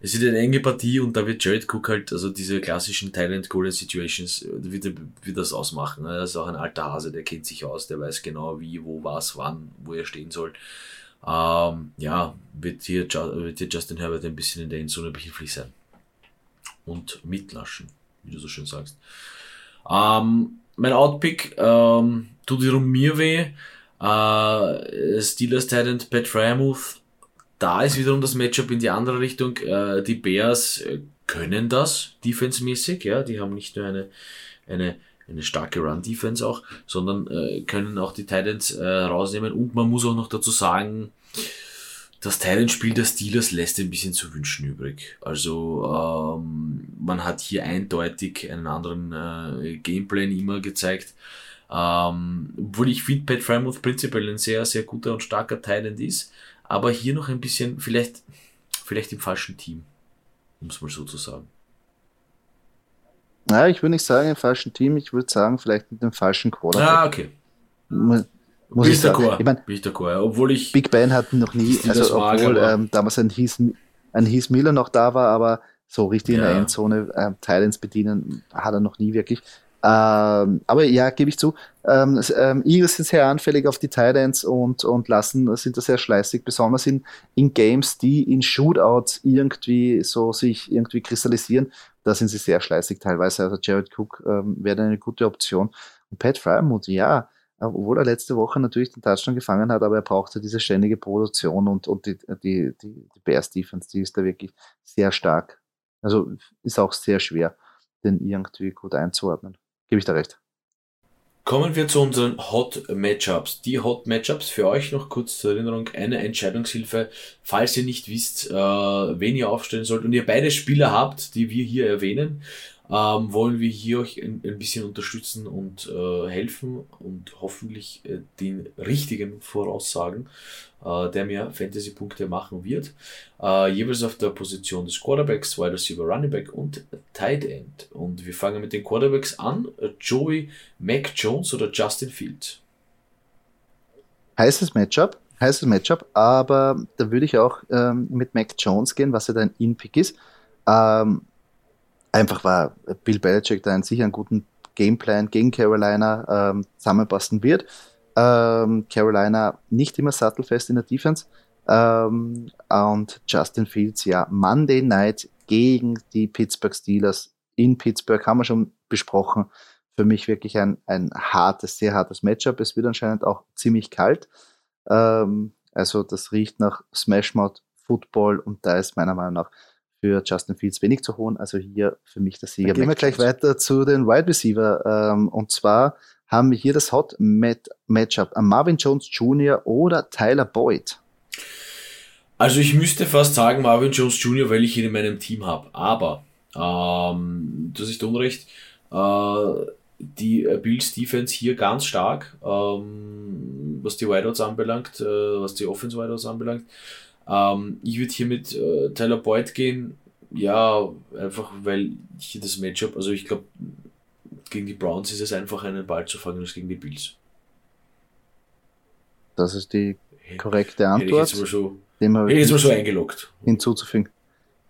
Es wird eine enge Partie und da wird Jared Cook halt, also diese klassischen Thailand Golden Situations, wird, wird das ausmachen. Er ist auch ein alter Hase, der kennt sich aus, der weiß genau wie, wo, was, wann, wo er stehen soll. Ähm, ja, wird hier, wird hier Justin Herbert ein bisschen in der Endzone behilflich sein. Und mitlaschen, wie du so schön sagst. Ähm, mein Outpick, ähm, tut wiederum mir weh. Äh, Steelers Titan Pat Fryermuth, da ist wiederum das Matchup in die andere Richtung. Äh, die Bears äh, können das defensemäßig, ja, die haben nicht nur eine, eine, eine starke Run-Defense auch, sondern äh, können auch die Titans äh, rausnehmen. Und man muss auch noch dazu sagen, das Titan-Spiel der Steelers lässt ein bisschen zu wünschen übrig. Also ähm, man hat hier eindeutig einen anderen äh, Gameplan immer gezeigt. Ähm, obwohl ich finde, Pat Frymouth prinzipiell ein sehr, sehr guter und starker Titan ist, aber hier noch ein bisschen, vielleicht, vielleicht im falschen Team, um es mal so zu sagen. Ja, ich würde nicht sagen im falschen Team, ich würde sagen, vielleicht mit dem falschen Quarterback. Ah, okay. Muss Bin ich ich sagen. d'accord. Ich mein, Bin ich d'accord, ja. Obwohl ich, Big Ben hat noch nie, also obwohl ähm, damals ein Heath, ein Heath Miller noch da war, aber so richtig in der Ja. Endzone ähm, Titans bedienen hat er noch nie wirklich. Ähm, aber ja, gebe ich zu. Ähm, ähm, Eagles sind sehr anfällig auf die Titans und, und lassen, sind da sehr schleißig, besonders in, in Games, die in Shootouts irgendwie so sich irgendwie kristallisieren. Da sind sie sehr schleißig teilweise. Also Jared Cook ähm, wäre eine gute Option. Und Pat Fryermuth, ja, obwohl er letzte Woche natürlich den Touchdown gefangen hat, aber er brauchte diese ständige Produktion und, und die, die, die, die Bears Defense, die ist da wirklich sehr stark. Also ist auch sehr schwer, den irgendwie gut einzuordnen. Gebe ich da recht. Kommen wir zu unseren Hot Matchups. Die Hot Matchups für euch noch kurz zur Erinnerung eine Entscheidungshilfe, falls ihr nicht wisst, äh, wen ihr aufstellen sollt und ihr beide Spieler habt, die wir hier erwähnen, ähm, wollen wir hier euch ein, ein bisschen unterstützen und äh, helfen und hoffentlich äh, den richtigen voraussagen, äh, der mir Fantasy-Punkte machen wird. Äh, jeweils auf der Position des Quarterbacks, Wide Receiver, Running Back und Tight End. Und wir fangen mit den Quarterbacks an. Joey, Mac Jones oder Justin Fields? Heißes Matchup, heißes Matchup, aber da würde ich auch ähm, mit Mac Jones gehen, was ja dein In-Pick ist. Ähm, einfach war Bill Belichick da einen sicher einen guten Gameplan gegen Carolina ähm, zusammenpassen wird. Ähm, Carolina nicht immer sattelfest in der Defense. Ähm, und Justin Fields, ja, Monday Night gegen die Pittsburgh Steelers in Pittsburgh haben wir schon besprochen. Für mich wirklich ein, ein hartes, sehr hartes Matchup. Es wird anscheinend auch ziemlich kalt. Ähm, also das riecht nach Smashmouth Football und da ist meiner Meinung nach für Justin Fields wenig zu holen. Also hier für mich der Sieger. Dann Gehen wir gleich weiter zu den Wide Receiver. Ähm, und zwar haben wir hier das Hot Mat Matchup. Marvin Jones Jr. oder Tyler Boyd. Also ich müsste fast sagen Marvin Jones Jr., weil ich ihn in meinem Team habe. Aber, ähm, das ist Unrecht, äh, die äh, Bills Defense hier ganz stark, ähm, was die Wideouts anbelangt, äh, was die Offense Wideouts anbelangt. Ähm, ich würde hier mit äh, Tyler Boyd gehen, ja, einfach weil hier das Matchup, also ich glaube, gegen die Browns ist es einfach einen Ball zu fangen als gegen die Bills. Das ist die Hätte korrekte ich Antwort. jetzt mal so, Dem habe hätte ich mal ich so eingeloggt. hinzuzufügen.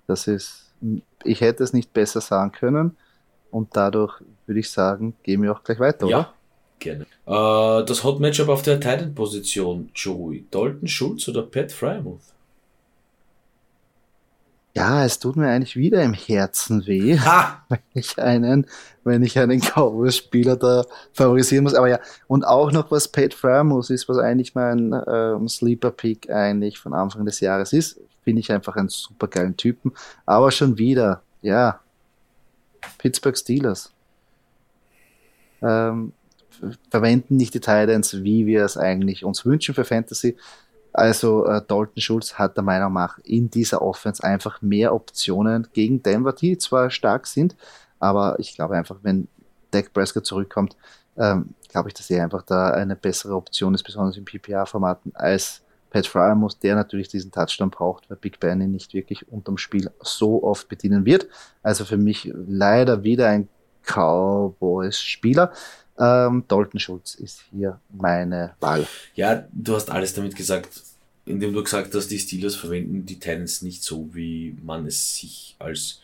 Das ist, ich hätte es nicht besser sagen können und dadurch würde ich sagen, gehen wir auch gleich weiter, oder? Ja, gerne. Äh, das Hot Matchup auf der Titan-Position, Joey. Dalton Schulz oder Pat Frymouth? Ja, es tut mir eigentlich wieder im Herzen weh, Ha! wenn ich einen, wenn ich einen Cowboys-Spieler da favorisieren muss. Aber ja, und auch noch was Pat Frymouth ist, was eigentlich mein ähm, Sleeper-Pick eigentlich von Anfang des Jahres ist. Finde ich einfach einen super geilen Typen. Aber schon wieder, ja, Pittsburgh Steelers. Ähm, verwenden nicht die Titans, wie wir es eigentlich uns wünschen für Fantasy. Also äh, Dalton Schulz hat der Meinung nach in dieser Offense einfach mehr Optionen gegen Denver, die zwar stark sind, aber ich glaube einfach, wenn Dak Prescott zurückkommt, ähm, glaube ich, dass er einfach da eine bessere Option ist, besonders in PPA-Formaten, als Pat Fryermuth, der natürlich diesen Touchdown braucht, weil Big Ben ihn nicht wirklich unterm Spiel so oft bedienen wird. Also für mich leider wieder ein Cowboys-Spieler. Ähm, Dalton Schulz ist hier meine Wahl. Ja, du hast alles damit gesagt, indem du gesagt hast, die Steelers verwenden die Titans nicht so, wie man es sich als,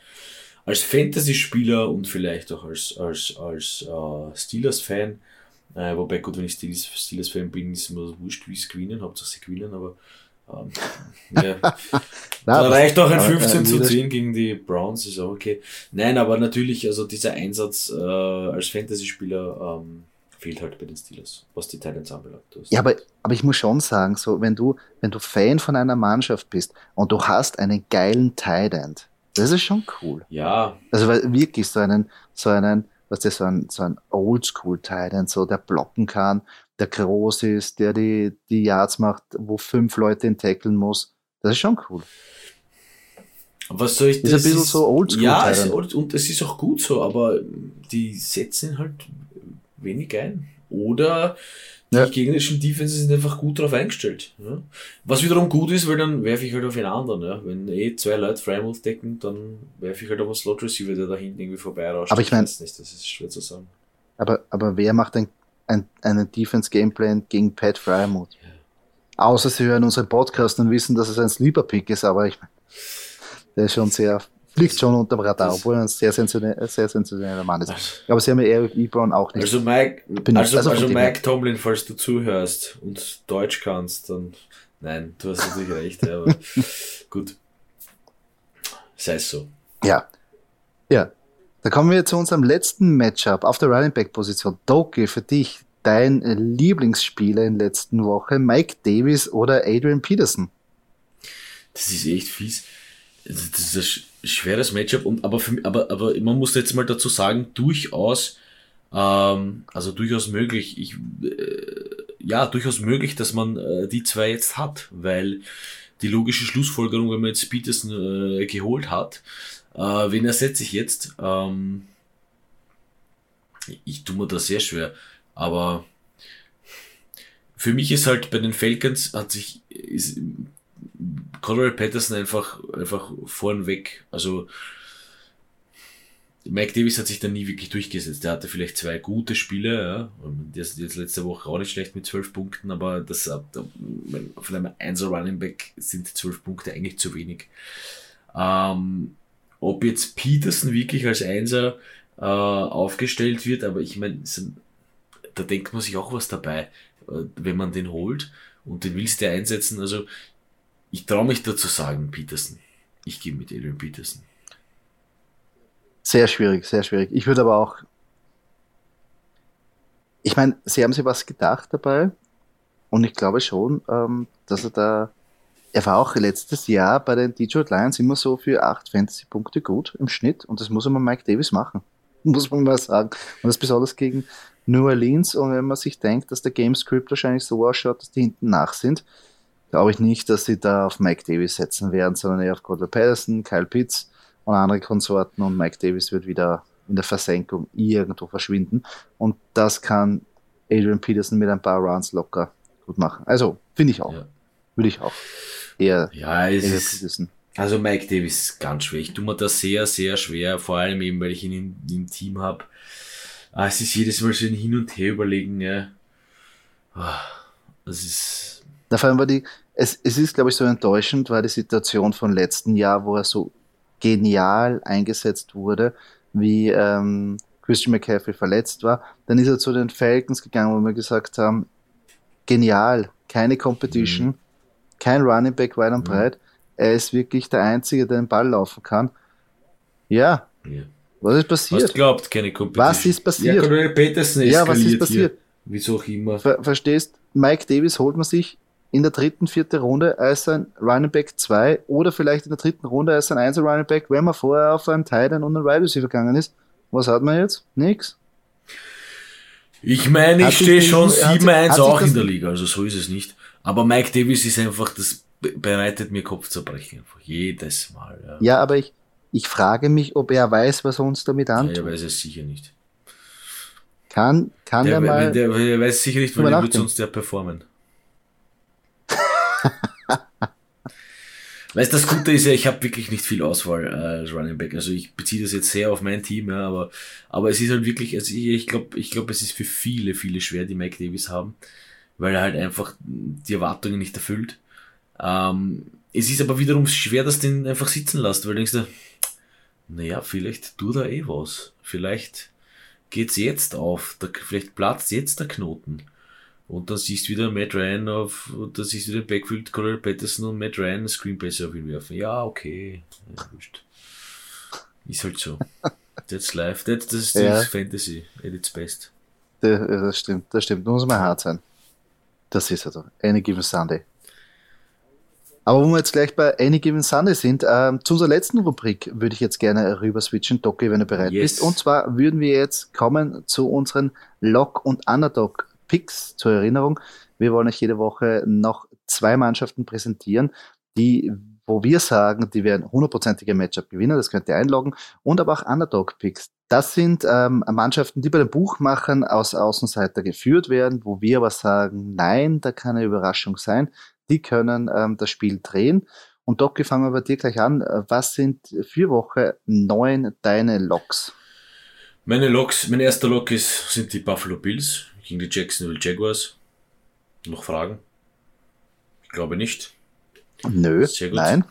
als Fantasy-Spieler und vielleicht auch als, als, als äh, Steelers-Fan, äh, wobei gut, wenn ich Steelers- Steelers-Fan bin, ist mir das wurscht, wie sie gewinnen, Hauptsache sie gewinnen, aber ja, Na, da reicht auch ein aber, äh, 15 zu wieder- 10 gegen die Browns, ist auch okay. Nein, aber natürlich, also dieser Einsatz äh, als Fantasy-Spieler ähm, fehlt halt bei den Steelers, was die Titans anbelangt. Ja, aber, aber ich muss schon sagen, so, wenn du, wenn du Fan von einer Mannschaft bist und du hast einen geilen Titan, das ist schon cool. Ja. Also wirklich so einen, so einen, was ist so ein, so ein Oldschool-Titan, so der blocken kann, der groß ist, der die, die Yards macht, wo fünf Leute ihn tackeln muss. Das ist schon cool. Was soll ich das? Ist ein bisschen ist, so oldschool. Ja, es, und es ist auch gut so, aber die setzen halt wenig ein. Oder die ja. gegnerischen Defenses sind einfach gut darauf eingestellt. Ja. Was wiederum gut ist, weil dann werfe ich halt auf einen anderen. Ja. Wenn eh zwei Leute Freimut decken, dann werfe ich halt auf einen Slot Receiver, der da hinten irgendwie vorbei rauscht. Aber ich meine, das ist schwer zu sagen. Aber, aber wer macht ein, ein, einen Defense Gameplan gegen Pat Freimut? Ja. Außer sie hören unseren Podcast und wissen, dass es ein Sleeper Pick ist, aber ich meine, der ist schon sehr fliegt schon unter dem Radar, obwohl er ein sehr sensationeller, sehr sensationeller Mann ist. Aber sie haben ja Eric Ebron auch nicht. Also Mike, benutzt. also, also Mike Tomlin, falls du zuhörst und Deutsch kannst, dann nein, du hast natürlich recht, aber gut. Sei es so. Ja. Ja. Da kommen wir zu unserem letzten Matchup auf der Running Back Position. Doki, für dich dein Lieblingsspieler in letzten Woche, Mike Davis oder Adrian Peterson? Das ist echt fies. Das ist schweres Matchup und aber für, aber aber man muss jetzt mal dazu sagen durchaus ähm, also durchaus möglich ich äh, ja durchaus möglich dass man äh, die zwei jetzt hat weil die logische Schlussfolgerung wenn man jetzt Peterson äh, geholt hat äh, wen ersetze ich jetzt ähm, ich tue mir das sehr schwer aber für mich ist halt bei den Falcons hat sich ist, Conrad Patterson einfach, einfach vornweg. Also, Mike Davis hat sich da nie wirklich durchgesetzt. Der hatte vielleicht zwei gute Spiele, ja. Der ist jetzt letzte Woche auch nicht schlecht mit zwölf Punkten, aber das, von einem Einser Running Back sind zwölf Punkte eigentlich zu wenig. Ähm, ob jetzt Peterson wirklich als Einser äh, aufgestellt wird, aber ich meine, da denkt man sich auch was dabei, äh, wenn man den holt und den willst du einsetzen. Also ich traue mich dazu sagen, Peterson. Ich gehe mit Adrian Peterson. Sehr schwierig, sehr schwierig. Ich würde aber auch. Ich meine, sie haben sich was gedacht dabei. Und ich glaube schon, ähm, dass er da. Er war auch letztes Jahr bei den Detroit Lions immer so für acht Fantasy-Punkte gut im Schnitt. Und das muss immer Mike Davis machen. Muss man mal sagen. Und das besonders gegen New Orleans. Und wenn man sich denkt, dass der Gamescript wahrscheinlich so ausschaut, dass die hinten nach sind, glaube ich nicht, dass sie da auf Mike Davis setzen werden, sondern eher auf Cordell Patterson, Kyle Pitts und andere Konsorten und Mike Davis wird wieder in der Versenkung irgendwo verschwinden und das kann Adrian Peterson mit ein paar Rounds locker gut machen. Also, finde ich auch. Ja. Würde ich auch. Eher, ja, es ist. Also Mike Davis ist ganz schwer. Ich tue mir das sehr, sehr schwer, vor allem eben, weil ich ihn im, im Team habe. Ah, es ist jedes Mal so ein Hin und Her überlegen, ja. Ah, das ist. Da vor allem war die, es, es ist, glaube ich, so enttäuschend, war die Situation von letzten Jahr, wo er so genial eingesetzt wurde, wie ähm, Christian McCaffrey verletzt war. Dann ist er zu den Falcons gegangen, wo wir gesagt haben, genial, keine Competition, mhm. Kein Running Back weit und breit. Er ist wirklich der Einzige, der den Ball laufen kann. Ja. ja. Was ist passiert? Was glaubt, keine Competition? Was ist passiert? Ja, Peterson ja was ist passiert? Hier. Wieso auch immer. Ver verstehst? Mike Davis holt man sich in der dritten, vierten Runde als ein Running Back 2 oder vielleicht in der dritten Runde als ein Einzel Running Back, wenn man vorher auf einen Titan und einen Wide Receiver gegangen ist. Was hat man jetzt? Nix. Ich meine, ich stehe schon 7-1 auch in der Liga, also so ist es nicht. Aber Mike Davis ist einfach, das bereitet mir Kopfzerbrechen einfach jedes Mal. Ja, ja aber ich, ich frage mich, ob er weiß, was er uns damit antut. Ja, er weiß es sicher nicht. Kann, kann der, er mal. Der, der weiß sicher nicht, weil er wird sonst ja performen. Weißt das Gute ist ja, ich habe wirklich nicht viel Auswahl äh, als Running Back. Also ich beziehe das jetzt sehr auf mein Team, ja, aber, aber es ist halt wirklich, also ich, ich glaube, ich glaub, es ist für viele, viele schwer, die Mike Davis haben, weil er halt einfach die Erwartungen nicht erfüllt. Ähm, es ist aber wiederum schwer, dass den einfach sitzen lässt, weil du denkst, naja, vielleicht tut er eh was. Vielleicht geht's jetzt auf, da, vielleicht platzt jetzt der Knoten. Und dann siehst du wieder Matt Ryan auf, und dann siehst du den Backfield Colonel Patterson und Matt Ryan Screenpace auf ihn werfen. Ja, okay. Ja, Ist halt so. That's life. That's, that's, that's ja. Fantasy at its best. Das stimmt, das stimmt. Da muss man hart sein. Das ist also Any Given Sunday. Aber wo wir jetzt gleich bei Any Given Sunday sind, äh, zu unserer letzten Rubrik würde ich jetzt gerne rüber switchen, Doki, wenn du bereit yes. bist. Und zwar würden wir jetzt kommen zu unseren Lock- und Underdog-Picks zur Erinnerung. Wir wollen euch jede Woche noch zwei Mannschaften präsentieren, die, wo wir sagen, die werden hundertprozentige Matchup-Gewinner, das könnt ihr einloggen, und aber auch Underdog-Picks. Das sind ähm, Mannschaften, die bei den Buchmachern aus Außenseiter geführt werden, wo wir aber sagen, nein, da kann eine Überraschung sein die können ähm, das Spiel drehen. Und Doki, fangen wir bei dir gleich an. Was sind für Woche neun deine Loks? Meine Loks, mein erster Lok ist, sind die Buffalo Bills gegen die Jacksonville Jaguars. Noch Fragen? Ich glaube nicht. Nö, nein.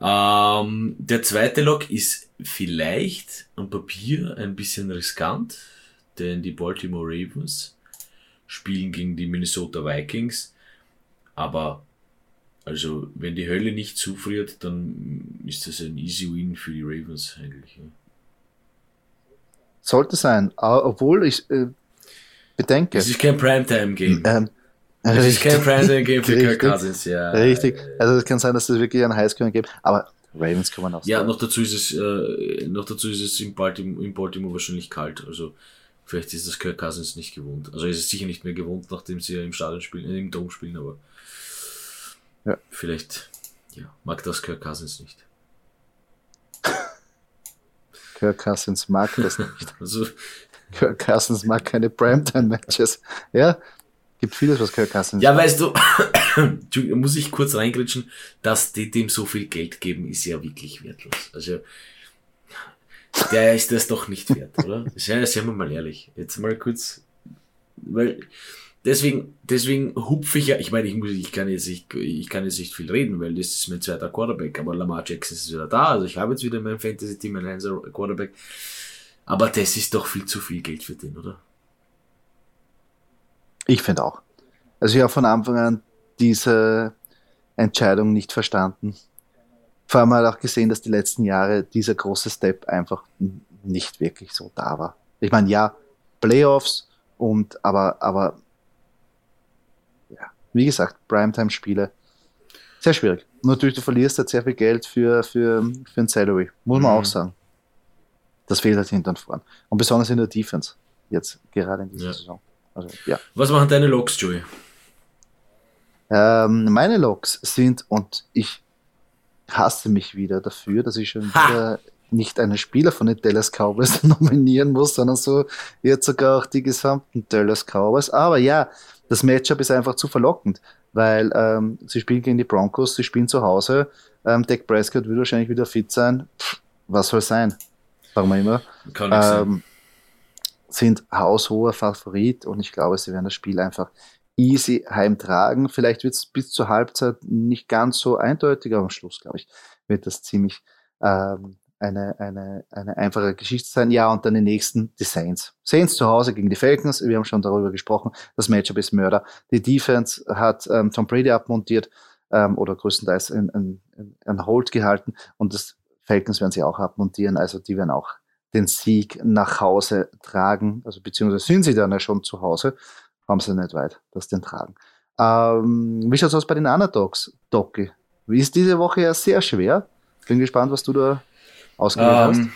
Ähm, der zweite Lok ist vielleicht am Papier ein bisschen riskant, denn die Baltimore Ravens spielen gegen die Minnesota Vikings. Aber also, wenn die Hölle nicht zufriert, dann ist das ein easy win für die Ravens eigentlich. Ja. Sollte sein, obwohl ich äh, bedenke. Es ist kein Primetime-Game. Ähm, richtig, kein Primetime-Game für Kirk Cousins, ja. Richtig, also es kann sein, dass es wirklich ein Highscore gibt, aber Ravens kann man auch Ja, noch dazu ist es, äh, noch dazu ist es in Baltimore, in Baltimore wahrscheinlich kalt, also vielleicht ist das Kirk Cousins nicht gewohnt. Also ist es sicher nicht mehr gewohnt, nachdem sie ja im Stadion spielen, äh, im Dom spielen, aber ja. Vielleicht ja, mag das Kirk Cousins nicht. Kirk Cousins mag das nicht. Also, Kirk Cousins mag keine Primetime-Matches. Ja, gibt vieles, was Kirk Cousins Ja, weißt du, muss ich kurz reingritschen, dass die dem so viel Geld geben, ist ja wirklich wertlos. Also, der ist das doch nicht wert, oder? Seien wir mal ehrlich. Jetzt mal kurz, weil deswegen, deswegen hupfe ich ja, ich meine, ich muss, ich kann jetzt nicht, ich kann jetzt nicht viel reden, weil das ist mein zweiter Quarterback, aber Lamar Jackson ist wieder da, also ich habe jetzt wieder in meinem Fantasy-Team Einser Quarterback. Aber das ist doch viel zu viel Geld für den, oder? Ich finde auch. Also ich habe von Anfang an diese Entscheidung nicht verstanden. Vor allem halt auch gesehen, dass die letzten Jahre dieser große Step einfach nicht wirklich so da war. Ich meine, ja, Playoffs und aber, aber wie gesagt, Primetime-Spiele. Sehr schwierig. natürlich, du verlierst halt sehr viel Geld für, für, für ein Salary. Muss man mhm. auch sagen. Das fehlt halt hinten und vorn. Und besonders in der Defense. Jetzt, gerade in dieser ja. Saison. Also, ja. Was machen deine Logs, Joey? Ähm, meine Logs sind, und ich hasse mich wieder dafür, dass ich schon ha! wieder nicht einen Spieler von den Dallas Cowboys nominieren muss, sondern so jetzt sogar auch die gesamten Dallas Cowboys. Aber ja, das Matchup ist einfach zu verlockend, weil ähm, sie spielen gegen die Broncos, sie spielen zu Hause. Ähm, Dak Prescott wird wahrscheinlich wieder fit sein. Pff, was soll sein? Sagen wir immer. Kann ähm, sein. Sind haushoher Favorit und ich glaube, sie werden das Spiel einfach easy heimtragen. Vielleicht wird es bis zur Halbzeit nicht ganz so eindeutig, aber am Schluss, glaube ich, wird das ziemlich ähm, eine, eine, eine einfache Geschichte sein. Ja, und dann die nächsten, die Saints. Saints zu Hause gegen die Falcons, wir haben schon darüber gesprochen, das Matchup ist Mörder. Die Defense hat ähm, Tom Brady abmontiert ähm, oder größtenteils in, in, in Hold gehalten und das Falcons werden sie auch abmontieren, also die werden auch den Sieg nach Hause tragen, also beziehungsweise sind sie dann ja schon zu Hause, haben sie nicht weit, das den tragen. Ähm, wie schaut es aus bei den Underdogs, Doki? Wie ist diese Woche ja sehr schwer. Bin gespannt, was du da ausgewählt ähm, hast?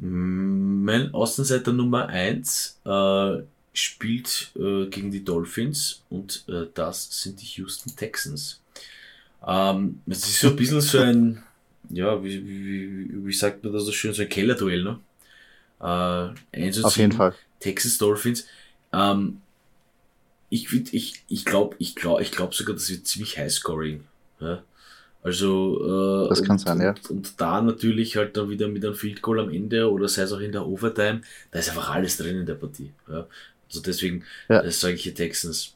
Mein Außenseiter Nummer 1 äh, spielt äh, gegen die Dolphins und äh, das sind die Houston Texans. Ähm, es ist so ein bisschen so ein, ja, wie, wie, wie sagt man das so schön, so ein Kellerduell, ne? Äh, Auf jeden Fall. Texas Dolphins. Ähm, ich ich, ich glaube, ich glaube, ich glaube sogar, das wird ziemlich Highscoring. Ja? Also äh, das kann und, sein, ja. Und, und, da natürlich halt dann wieder mit einem Field Goal am Ende oder sei es auch in der Overtime, da ist einfach alles drin in der Partie. Ja. Also deswegen, ja. das sage ich hier Texans.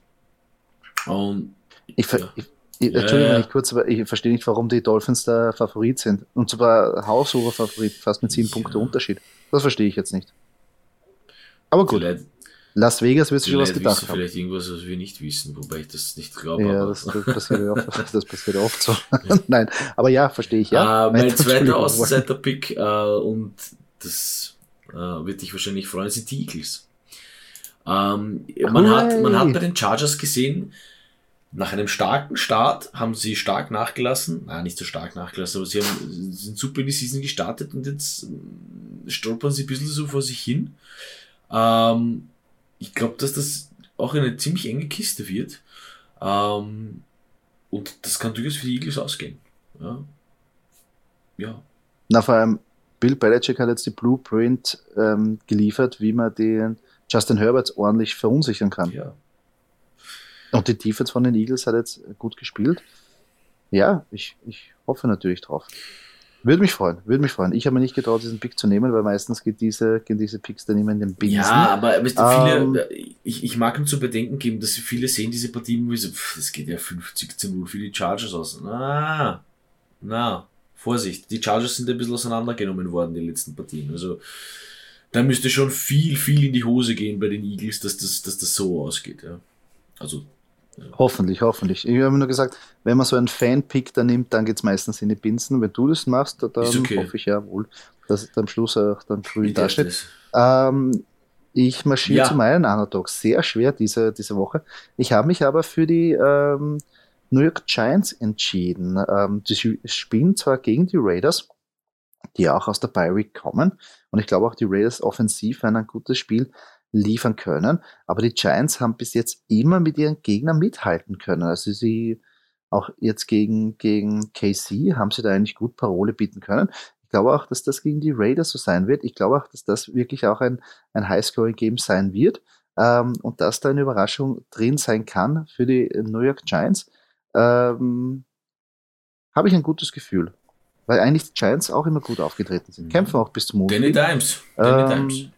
Und, ich, ja. ich, ich, Entschuldigung, ja, ja. kurz, aber ich verstehe nicht, warum die Dolphins der Favorit sind. Und zwar haushoher Favorit, fast mit sieben ja. Punkte Unterschied. Das verstehe ich jetzt nicht. Aber gut. Vielleicht, Las Vegas wird sich schon was gedacht haben. Vielleicht irgendwas, was wir nicht wissen, wobei ich das nicht glaube. Ja, das, das, passiert oft, das passiert oft so. Nein, aber ja, verstehe ich, ja. Uh, mein zweiter Außenseiter-Pick, uh, und das uh, wird dich wahrscheinlich freuen, sind die Eagles. Ähm, man, hat, man hat bei den Chargers gesehen, nach einem starken Start haben sie stark nachgelassen. Nein, nicht so stark nachgelassen, aber sie haben, sind super in die Season gestartet und jetzt äh, stolpern sie ein bisschen so vor sich hin. Ähm, ich glaube, dass das auch eine ziemlich enge Kiste wird. Ähm, und das kann durchaus für die Eagles ausgehen. Ja. ja. Na, vor allem, Bill Belichick hat jetzt die Blueprint ähm, geliefert, wie man den Justin Herbert ordentlich verunsichern kann. Ja. Und die Defense von den Eagles hat jetzt gut gespielt. Ja, ich, ich hoffe natürlich drauf. Würde mich freuen, würde mich freuen. Ich habe mir nicht getraut, diesen Pick zu nehmen, weil meistens geht diese, gehen diese Picks dann immer in den Binsen. Ja, aber weißt du, viele, ähm, ich, ich mag ihm zu bedenken geben, dass viele sehen diese Partien, wie so, pff, das geht ja 50 zu 0 für die Chargers aus. Na, na, Vorsicht, die Chargers sind ein bisschen auseinandergenommen worden, die letzten Partien. Also, da müsste schon viel, viel in die Hose gehen bei den Eagles, dass das, dass das so ausgeht. Ja. Also Hoffentlich, hoffentlich. Ich habe nur gesagt, wenn man so einen Fan-Pick da nimmt, dann geht es meistens in die Binsen. Wenn du das machst, dann okay. hoffe ich ja wohl, dass es am Schluss auch dann grün dasteht. Ähm, ich marschiere ja. zu meinen Underdogs. Sehr schwer diese, diese Woche. Ich habe mich aber für die ähm, New York Giants entschieden. Ähm, die spielen zwar gegen die Raiders, die auch aus der Bye kommen. Und ich glaube auch die Raiders offensiv werden ein gutes Spiel liefern können. Aber die Giants haben bis jetzt immer mit ihren Gegnern mithalten können. Also sie auch jetzt gegen, gegen KC haben sie da eigentlich gut Parole bieten können. Ich glaube auch, dass das gegen die Raiders so sein wird. Ich glaube auch, dass das wirklich auch ein, ein Highscoring-Game sein wird. Ähm, und dass da eine Überraschung drin sein kann für die New York Giants, ähm, habe ich ein gutes Gefühl. Weil eigentlich die Giants auch immer gut aufgetreten sind. Kämpfen auch bis zum Mond. Danny Dimes. Danny ähm, Dimes.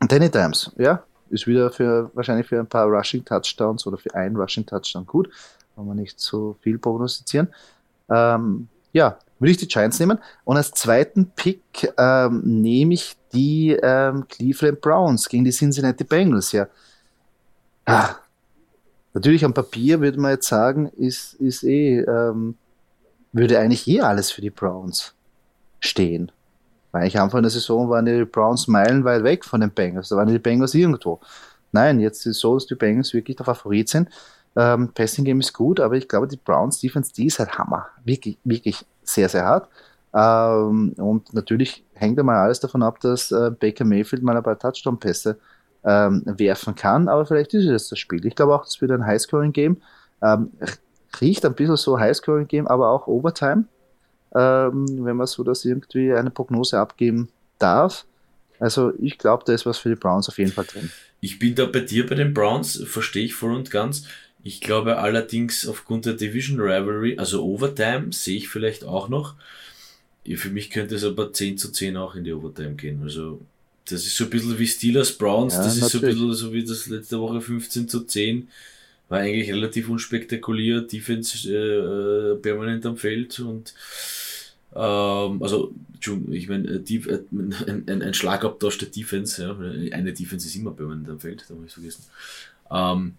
Danny Dimes, ja, ist wieder für wahrscheinlich für ein paar Rushing Touchdowns oder für einen Rushing Touchdown gut. Wollen wir nicht so viel prognostizieren. Ähm, ja, würde ich die Giants nehmen. Und als zweiten Pick ähm, nehme ich die ähm, Cleveland Browns gegen die Cincinnati Bengals. Ja, ah, natürlich am Papier würde man jetzt sagen, ist, ist eh, ähm, würde eigentlich eh alles für die Browns stehen. Weil ich Anfang der Saison waren die Browns meilenweit weg von den Bengals. Da waren die Bengals irgendwo. Nein, jetzt ist es so, dass die Bengals wirklich der Favorit sind. Ähm, Passing Game ist gut, aber ich glaube, die Browns Defense, die ist halt Hammer. Wirklich, wirklich sehr, sehr hart. Ähm, und natürlich hängt da mal alles davon ab, dass äh, Baker Mayfield mal ein paar Touchdown-Pässe ähm, werfen kann, aber vielleicht ist es das Spiel. Ich glaube auch, das wird ein Highscoring-Game. Ähm, riecht ein bisschen so Highscoring-Game, aber auch Overtime ähm, wenn man so das irgendwie eine Prognose abgeben darf. Also ich glaube, da ist was für die Browns auf jeden Fall drin. Ich bin da bei dir bei den Browns, verstehe ich voll und ganz. Ich glaube allerdings aufgrund der Division Rivalry, also Overtime, sehe ich vielleicht auch noch. Für mich könnte es aber 10 zu 10 auch in die Overtime gehen. Also das ist so ein bisschen wie Steelers Browns, ja, das ist natürlich. so ein bisschen so wie das letzte Woche 15 zu 10 war eigentlich relativ unspektakulär, Defense äh, permanent am Feld und ähm, also, ich meine, äh, äh, ein, ein, ein Schlagabtausch der Defense, ja, eine Defense ist immer permanent am Feld, da habe ich vergessen. Ähm,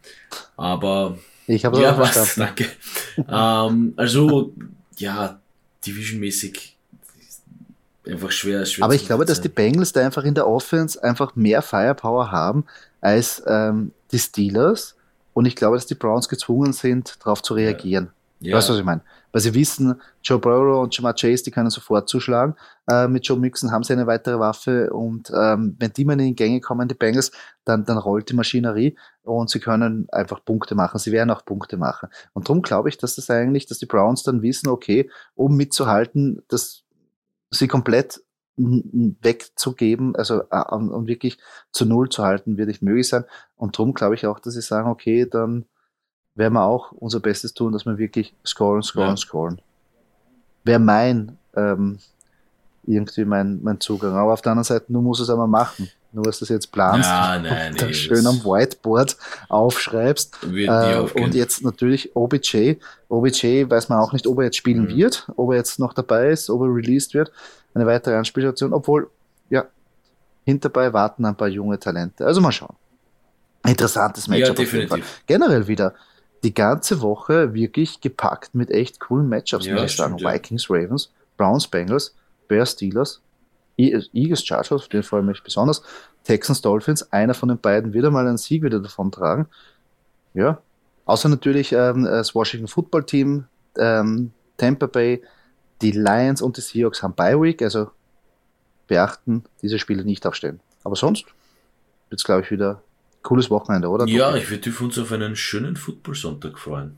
aber ich habe ja, was, danke. ähm, also, ja, divisionmäßig einfach schwer, schwer Aber ich glaube, dass die Bengals da einfach in der Offense einfach mehr Firepower haben als ähm, die Steelers und ich glaube, dass die Browns gezwungen sind, darauf zu reagieren. Ja. Weißt du, was ich meine? Weil sie wissen, Joe Burrow und Jamar Chase, die können sofort zuschlagen. Äh, mit Joe Mixon haben sie eine weitere Waffe und ähm, wenn die mal in die Gänge kommen, die Bengals, dann, dann rollt die Maschinerie und sie können einfach Punkte machen. Sie werden auch Punkte machen. Und darum glaube ich, dass das eigentlich, dass die Browns dann wissen, okay, um mitzuhalten, dass sie komplett wegzugeben, also und wirklich zu Null zu halten, wird nicht möglich sein. Und darum glaube ich auch, dass sie sagen, okay, dann werden wir auch unser Bestes tun, dass wir wirklich scoren, scoren, ja. scoren. Wäre mein ähm, irgendwie mein, mein Zugang. Aber auf der anderen Seite, du musst es einmal machen. Nur, dass du jetzt planst ja, nein, und nee, schön am Whiteboard aufschreibst. Äh, und jetzt natürlich OBJ. OBJ weiß man auch nicht, ob er jetzt spielen mhm. wird, ob er jetzt noch dabei ist, ob er released wird eine weitere Anspielstation, obwohl, ja, hinterbei warten ein paar junge Talente. Also mal schauen. Interessantes Matchup ja, auf jeden Fall. Generell wieder die ganze Woche wirklich gepackt mit echt coolen Matchups, ja, muss ich sagen. Stimmt, Vikings, Ravens, Browns, Bengals, Bears, Steelers, Eagles Chargers, auf den freue ich mich besonders. Texans Dolphins, einer von den beiden wird einmal einen Sieg wieder davon tragen. Ja, außer natürlich ähm, das Washington Football Team, ähm, Tampa Bay, die Lions und die Seahawks haben Bye Week, also beachten, diese Spiele nicht aufstellen. Aber sonst wird es, glaube ich, wieder cooles Wochenende, oder? Ja, ich würde uns auf einen schönen Football-Sonntag freuen.